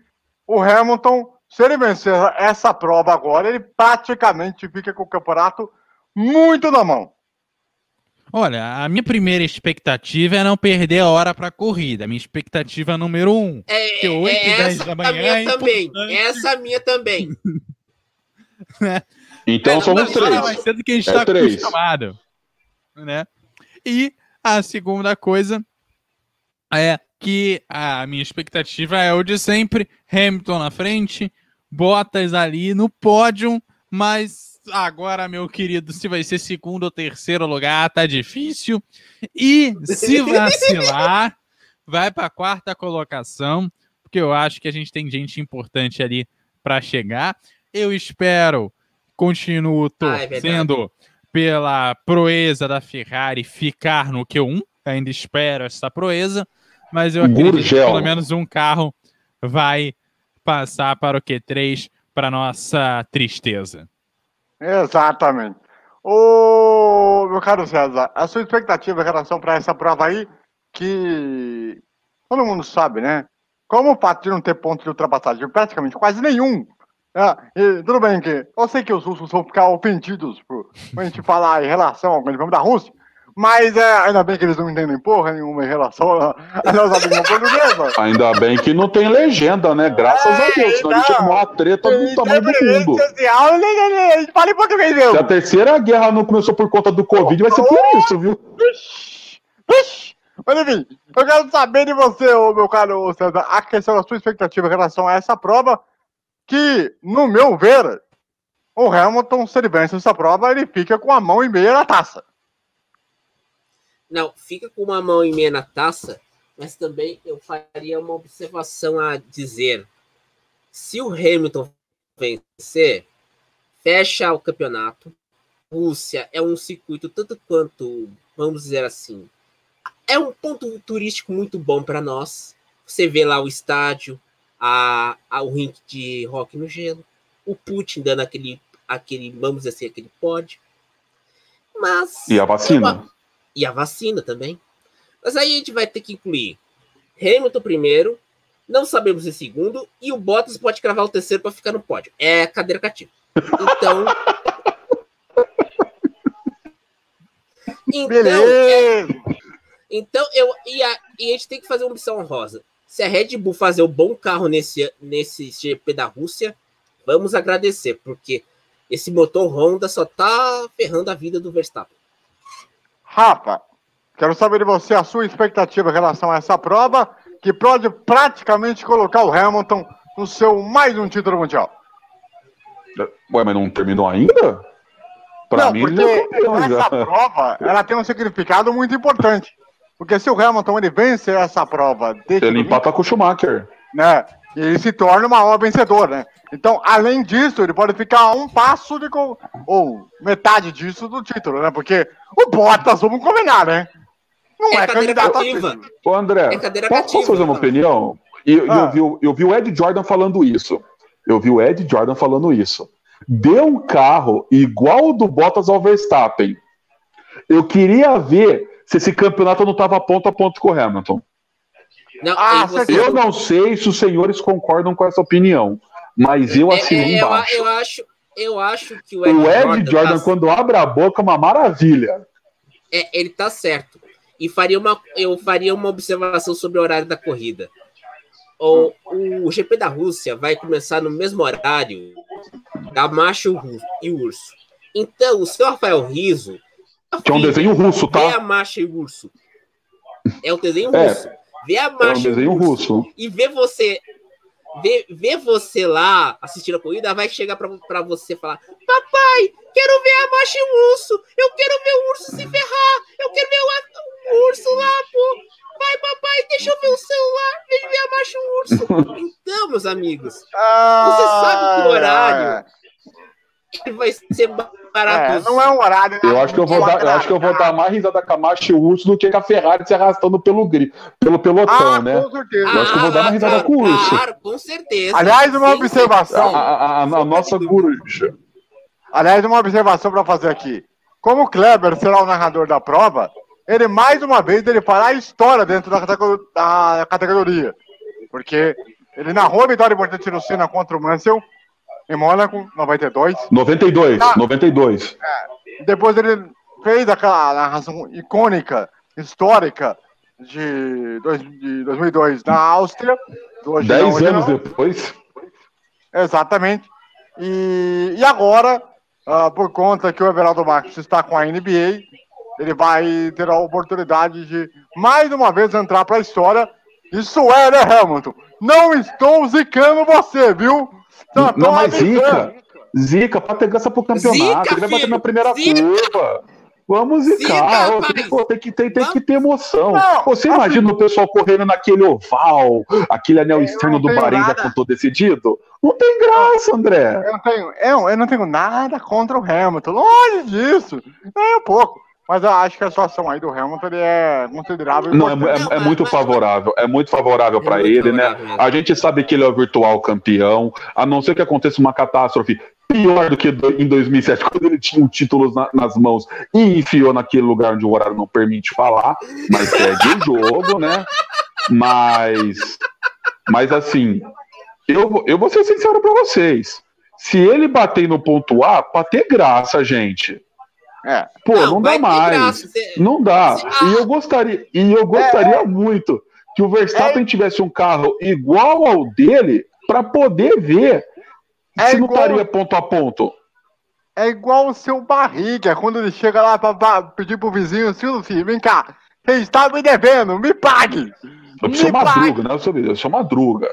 o Hamilton, se ele vencer essa prova agora, ele praticamente fica com o campeonato muito na mão.
Olha, a minha primeira expectativa é não perder a hora para a corrida. A minha expectativa número um.
É, que 8 é 10 da manhã. A minha é também. Importante. Essa minha também.
né? Então é, somos três.
Mais cedo que a gente está é acostumado. Né? E a segunda coisa é que a minha expectativa é o de sempre: Hamilton na frente, Bottas ali no pódio, mas agora, meu querido, se vai ser segundo ou terceiro lugar, tá difícil. E se vacilar, vai para a quarta colocação, porque eu acho que a gente tem gente importante ali para chegar. Eu espero, continuo torcendo ah, é pela proeza da Ferrari ficar no Q1. Ainda espero essa proeza mas eu acredito Gurgel. que pelo menos um carro vai passar para o Q3 para nossa tristeza.
Exatamente. Ô, meu caro César, a sua expectativa em relação para essa prova aí, que todo mundo sabe, né? Como o fato de não ter ponto de ultrapassagem, praticamente quase nenhum. Né? E, tudo bem que eu sei que os russos vão ficar ofendidos por a gente falar em relação ao Grande Prêmio da Rússia, mas é, ainda bem que eles não entendem porra nenhuma em relação à nossa língua portuguesa.
Ainda bem que não tem legenda, né? Graças é, a Deus. Senão a gente arrumou uma treta do tamanho do mundo.
Social, fala em português mesmo.
Se a terceira guerra não começou por conta do Covid, vai ser por isso, viu?
Mas enfim, eu quero saber de você, meu caro César, a questão da sua expectativa em relação a essa prova, que, no meu ver, o Hamilton, se ele vence essa prova, ele fica com a mão e meia na taça.
Não, fica com uma mão e meia na taça, mas também eu faria uma observação a dizer: se o Hamilton vencer, fecha o campeonato. Rússia é um circuito tanto quanto, vamos dizer assim, é um ponto turístico muito bom para nós. Você vê lá o estádio, a, a, o rink de rock no gelo, o Putin dando aquele, aquele, vamos dizer assim, aquele pódio. Mas.
E a vacina?
E a vacina também. Mas aí a gente vai ter que incluir Hamilton primeiro, não sabemos em segundo, e o Bottas pode cravar o terceiro para ficar no pódio. É cadeira cativa. Então. então, é, então eu e a, e a gente tem que fazer uma missão honrosa. Se a Red Bull fazer um bom carro nesse, nesse GP da Rússia, vamos agradecer, porque esse motor Honda só tá ferrando a vida do Verstappen.
Rafa, quero saber de você a sua expectativa em relação a essa prova, que pode praticamente colocar o Hamilton no seu mais um título mundial.
Ué, mas não terminou ainda?
Pra não, mim, porque essa já. prova ela tem um significado muito importante. Porque se o Hamilton ele vence essa prova,
ele empata com o Schumacher.
Né? E ele se torna uma maior vencedor, né? Então, além disso, ele pode ficar a um passo de. ou metade disso do título, né? Porque o Bottas, vamos combinar, né?
Não é, é candidato cativa. a Ô, André, é posso, posso fazer uma opinião? Eu, ah. eu, vi, eu vi o Ed Jordan falando isso. Eu vi o Ed Jordan falando isso. deu um carro igual o do Bottas ao Verstappen. Eu queria ver se esse campeonato não estava ponto a ponto com o Hamilton.
Não,
Ah,
você-
Eu não sei se os senhores concordam com essa opinião, mas eu
É,
assino
é, eu,
embaixo.
eu acho, eu acho que o
O
Ed,
Ed
Jordan,
Jordan,
tá-
quando abre a boca, é uma maravilha.
é, ele tá certo. E faria uma, eu faria uma observação sobre o horário da corrida. O, o GP da Rússia vai começar no mesmo horário da Macho e o Urso. Então, o seu Rafael Riso.
Que é um desenho russo,
Vê a
tá?
Macha e o Urso. É o desenho
É.
russo. Vê a
É um
e
russo.
e ver você ver, ver você lá assistindo a corrida vai chegar pra, pra você falar papai, quero ver a macha e o urso eu quero ver o urso se ferrar eu quero ver o, o urso lá, pô. Vai papai, deixa eu ver o celular vem ver a macha e o urso. Então, meus amigos
Você
sabe que horário ele vai ser barato
É, não é um horário. né?
Eu acho que eu vou dar, eu acho que eu vou dar mais risada com a Macho e o Urso do que com a Ferrari se arrastando pelo, gri- pelo pelotão,
Ah,
né?
com certeza.
Eu acho que eu vou dar uma risada com o urso.
claro, com certeza
Aliás, uma
Sim,
A,
observação.
a- a- a nossa coruja.
Aliás, uma observação para fazer aqui. Como o Kleber será o narrador da prova, ele mais uma vez ele fará a história dentro da, da categoria. Porque ele narrou a vitória importante no Senna contra o Mansell em Mônaco, 92.
92,
Ah.
92.
Depois ele fez aquela narração icônica, histórica, de, dois, de 2002 na Áustria. do não,
Dez
hoje
anos
não.
depois.
Exatamente. E, e agora, ah, por conta que o Everaldo Marques está com a NBA, ele vai ter a oportunidade de mais uma vez entrar para a história. Isso é, né, Hamilton? Não estou zicando você, viu? Tô
Não, mas. Zica. Zica, pra ter graça pro campeonato.
Zica,
ele vai bater na primeira
zica.
curva. Vamos zicar.
Zica,
tem, tem que ter, tem que ter emoção.
Não,
Você
assim-
imagina o pessoal correndo naquele oval, aquele anel externo
não
do Bahrein já com todo decidido? Não tem graça, André.
Eu não, tenho, eu, eu não tenho nada contra o Hamilton, longe disso, nem um pouco. Mas eu acho que a situação aí do Hamilton ele é considerável.
Não, é, é- é muito favorável. É muito favorável
É
para ele, né?
favorável.
A gente sabe que ele é o virtual campeão, a não ser que aconteça uma catástrofe pior do que em 2007, quando ele tinha o título na- nas mãos e enfiou naquele lugar onde o horário não permite falar, mas segue o jogo, né? Mas, mas assim, eu, vou- eu vou ser sincero para vocês. Se ele bater no ponto A, pra ter graça, gente.
É.
Pô, não,
vai
dá mais.
graça, você-
Não dá.
Se-
E eu gostaria, e eu gostaria muito que o Verstappen tivesse um carro igual ao dele para poder ver
É
se não
igual-
estaria ponto a ponto.
É igual o seu barriga, quando ele chega lá pra, pra pedir pro vizinho, Silvio, filho, vem cá, você está me devendo, me pague!
Eu sou
pague!
madruga, né? Eu sou, eu sou madruga.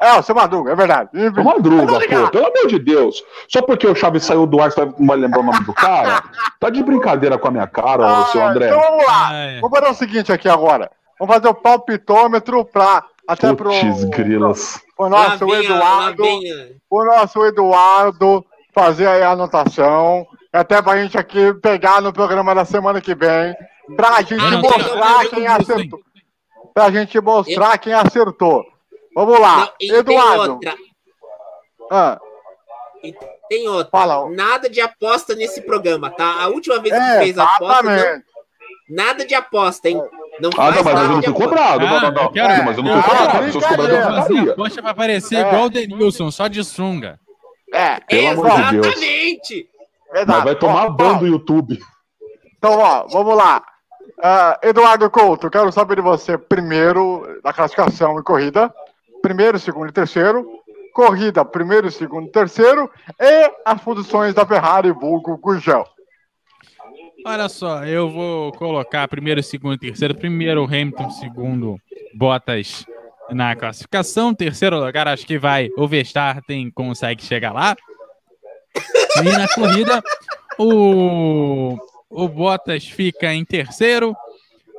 É, o seu Madruga, é verdade.
Madruga, pô. Pelo amor de Deus. Só porque o Chaves saiu do ar, você não vai lembrar o nome do cara? Tá de brincadeira com a minha cara,
Ah,
seu André.
Então vamos lá.
Ah, é.
Vamos fazer o seguinte aqui agora. Vamos fazer o palpitômetro pra. Até pro,
Putz, grilas.
pro
Lá
nosso Eduardo. o nosso Eduardo fazer aí a anotação. Até pra gente aqui pegar no programa da semana que vem. Pra gente mostrar quem acertou. Pra gente mostrar quem acertou. Vamos lá,
Não, e tem
Eduardo.
outra,
Ah,
tem outra.
Fala.
Nada de aposta nesse programa, tá? A última vez que
é,
fez aposta, não,
exatamente.
nada de aposta, hein? Não
Ah, não, mas
nada
eu não
de
fui
aposta.
cobrado.
Ah,
não, não, não.
eu quero-
Sim, mas eu não fui cobrado. Se fosse cobrado, eu faria.
aposta pra parecer
É.
igual o Denilson, só de sunga.
É,
Pelo amor de Deus.
Exatamente!
exato.
Mas vai tomar
Ó,
ban
ó,
do YouTube.
Então, ó, vamos lá. Ah, Eduardo Couto, quero saber de você primeiro da classificação e corrida. Primeiro, segundo e terceiro. Corrida, primeiro, segundo e terceiro. E as posições da Ferrari, vulgo Gugel.
Olha só, eu vou colocar primeiro, segundo e terceiro. Primeiro Hamilton, segundo Bottas na classificação. Terceiro lugar, acho que vai o Verstappen consegue chegar lá. E na corrida, o, o Bottas fica em terceiro,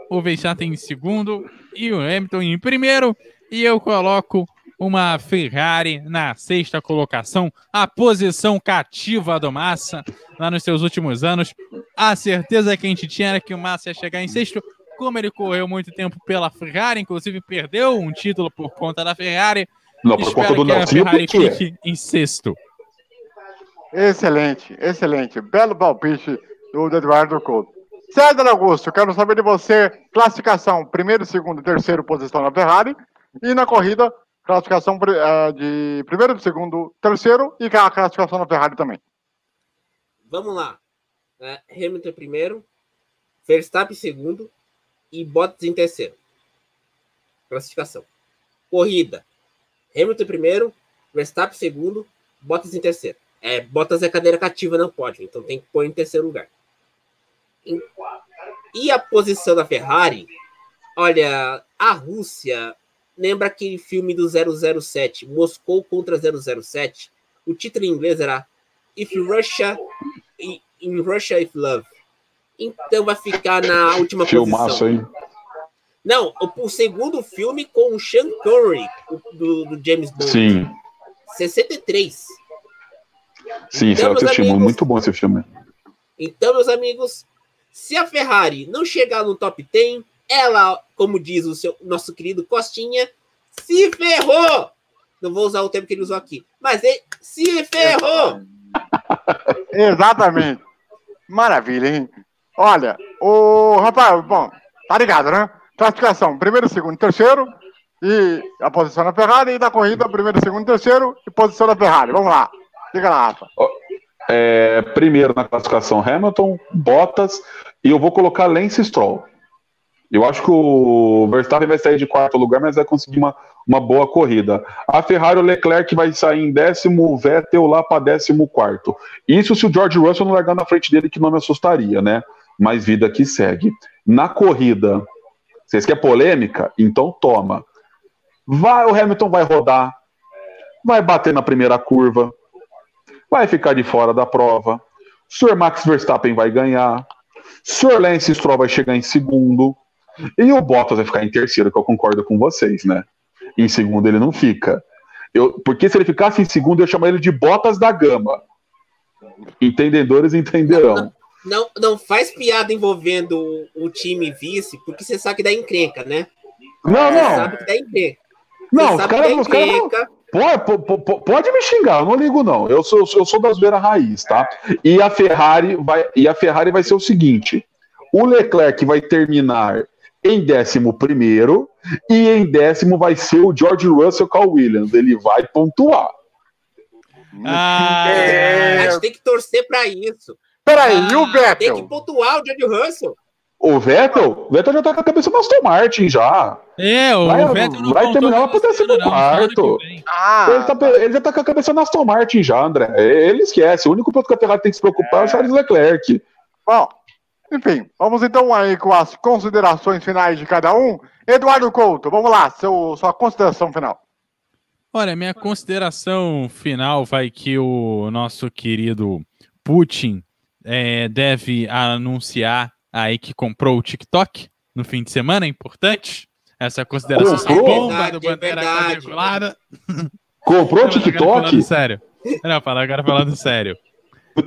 o Verstappen em segundo e o Hamilton em primeiro. E eu coloco uma Ferrari na sexta colocação, a posição cativa do Massa lá nos seus últimos anos. A certeza que a gente tinha era que o Massa ia chegar em sexto. Como ele correu muito tempo pela Ferrari, inclusive perdeu um título por conta da Ferrari,
Não, por conta do
que a
Nelsinho,
Ferrari
quê?
fique em sexto.
Excelente, excelente. Belo palpite do Eduardo Couto. César Augusto, quero saber de você, classificação, primeiro, segundo e terceiro posição na Ferrari, e na corrida, classificação uh, de primeiro, segundo, terceiro, e a classificação na Ferrari também.
Vamos lá. Uh, Hamilton primeiro, Verstappen segundo e Bottas em terceiro. Classificação. Corrida. Hamilton primeiro, Verstappen segundo, Bottas em terceiro. É, Bottas é cadeira cativa, não pode, então tem que pôr em terceiro lugar. E a posição da Ferrari, olha, a Rússia lembra aquele filme do 007, Moscou contra 007. O título em inglês era If Russia in Russia if Love. Então vai ficar na última
Filmaço,
posição.
hein?
Não, o, o, segundo filme com o Sean Connery do, do James Bond.
Sim.
63.
Sim, então, esse é filme, muito bom esse filme.
Então, meus amigos, se a Ferrari não chegar no top 10, ela, como diz o seu, nosso querido Costinha, se ferrou! Não vou usar o termo que ele usou aqui, mas ele se ferrou!
Exatamente. Maravilha, hein? Olha, o rapaz, bom, tá ligado, né? Classificação: primeiro, segundo, terceiro. E a posição da Ferrari. E da corrida, primeiro, segundo, terceiro. E posição da Ferrari. Vamos lá. Diga lá, Rafa.
É, primeiro na classificação, Hamilton, Bottas. E eu vou colocar Lance Stroll. Eu acho que o Verstappen vai sair de quarto lugar, mas vai conseguir uma, uma boa corrida. A Ferrari, o Leclerc vai sair em décimo, o Vettel lá para décimo quarto. Isso se o George Russell não largar na frente dele, que não me assustaria, né? Mas vida que segue. Na corrida, vocês querem polêmica? Então toma. Vai, o Hamilton vai rodar, vai bater na primeira curva, vai ficar de fora da prova. Sr. Max Verstappen vai ganhar. Sr. Lance Stroll vai chegar em segundo. E o Bottas vai ficar em terceiro, que eu concordo com vocês, né? Em segundo ele não fica. Eu, porque se ele ficasse em segundo, eu chamaria ele de Bottas da Gama. Entendedores entenderão.
Não, não faz piada envolvendo o time vice, porque você sabe que dá encrenca, né?
Não,
você
não.
sabe que dá encrenca.
Não, os caras. Os cara, pode, pode, me xingar, eu não ligo, não. Eu sou, eu sou da zoeira raiz, tá? E a Ferrari vai, e a Ferrari vai ser o seguinte: o Leclerc vai terminar em décimo primeiro e em décimo vai ser o George Russell com Williams. Ele vai pontuar.
Ah, é... A gente tem que torcer para isso.
Peraí, ah, e o Vettel?
Tem que pontuar o George Russell.
O Vettel? O Vettel já tá com a cabeça no Aston Martin já.
É, o
vai,
Vettel não
vai terminar lá pro décimo quarto. Ah, ele, tá, ele, já tá com a cabeça no Aston Martin já, André. Ele esquece. O único ponto que a Ferrari tem que se preocupar é, é o Charles Leclerc.
Bom, enfim, vamos então aí com as considerações finais de cada um. Eduardo Couto, vamos lá, seu, sua consideração final.
Olha, minha consideração final vai que o nosso querido Putin é, deve anunciar aí que comprou o TikTok no fim de semana, é importante. Essa consideração
comprou?
bomba do Bandeira é.
Comprou o TikTok?
Sério. Não, agora falando sério.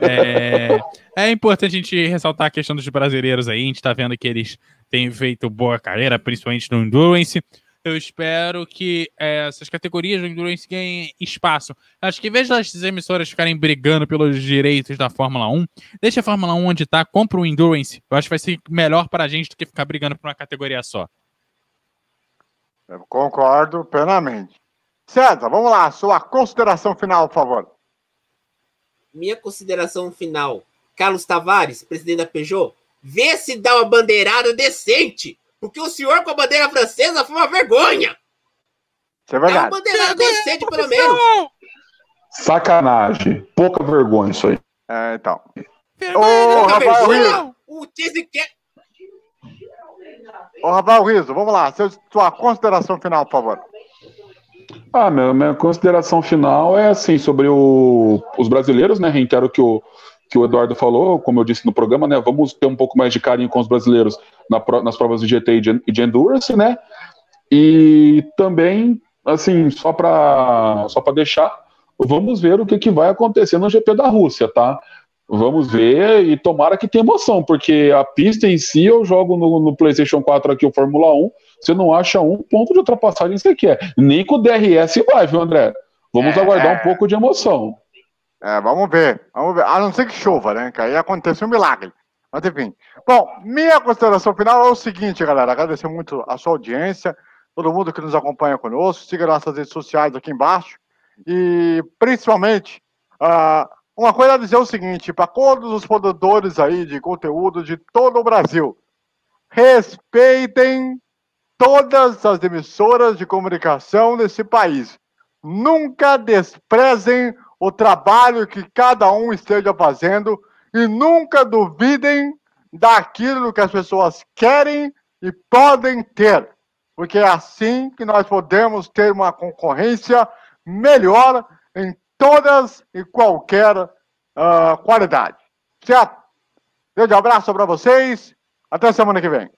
É, é, importante a gente ressaltar a questão dos brasileiros aí. A gente está vendo que eles têm feito boa carreira, principalmente no Endurance. Eu espero que é, essas categorias do Endurance ganhem espaço. Acho que em vez das emissoras ficarem brigando pelos direitos da Fórmula 1, deixa a Fórmula 1 onde está, compra o Endurance. Eu acho que vai ser melhor para a gente do que ficar brigando por uma categoria só.
Eu concordo plenamente. César, vamos lá, sua consideração final, por favor
minha consideração final. Carlos Tavares, presidente da Peugeot, vê se dá uma bandeirada decente, porque o senhor com a bandeira francesa foi uma vergonha.
Isso é verdade. Dá
uma bandeirada decente, pelo menos.
Sacanagem. Pouca vergonha isso aí.
É, então.
Ô, Rafael Rizzo. O quer...
Ô, Rafael Rizzo, vamos lá. Sua consideração final, por favor.
Ah, minha, minha consideração final é assim sobre o, os brasileiros, né? Reitero que o que o Eduardo falou, como eu disse no programa, né? Vamos ter um pouco mais de carinho com os brasileiros na, nas provas de GT e de, de Endurance, né? E também, assim, só para só para deixar, vamos ver o que, que vai acontecer no GP da Rússia, tá? Vamos ver e tomara que tenha emoção, porque a pista em si eu jogo no, no PlayStation 4 aqui o Fórmula 1 você não acha um ponto de ultrapassagem que você quer. Nem com o DRS vai, viu, André? Vamos é... aguardar um pouco de emoção.
É, vamos ver, vamos ver. A não ser que chova, né? Que aí acontece um milagre. Mas enfim. Bom, minha consideração final é o seguinte, galera. Agradecer muito a sua audiência, todo mundo que nos acompanha conosco. Siga nossas redes sociais aqui embaixo. E principalmente, uh, uma coisa a dizer é o seguinte, para todos os produtores aí de conteúdo de todo o Brasil, respeitem todas as emissoras de comunicação desse país. Nunca desprezem o trabalho que cada um esteja fazendo e nunca duvidem daquilo que as pessoas querem e podem ter, porque é assim que nós podemos ter uma concorrência melhor em todas e qualquer uh, qualidade. Certo? Grande abraço para vocês. Até semana que vem.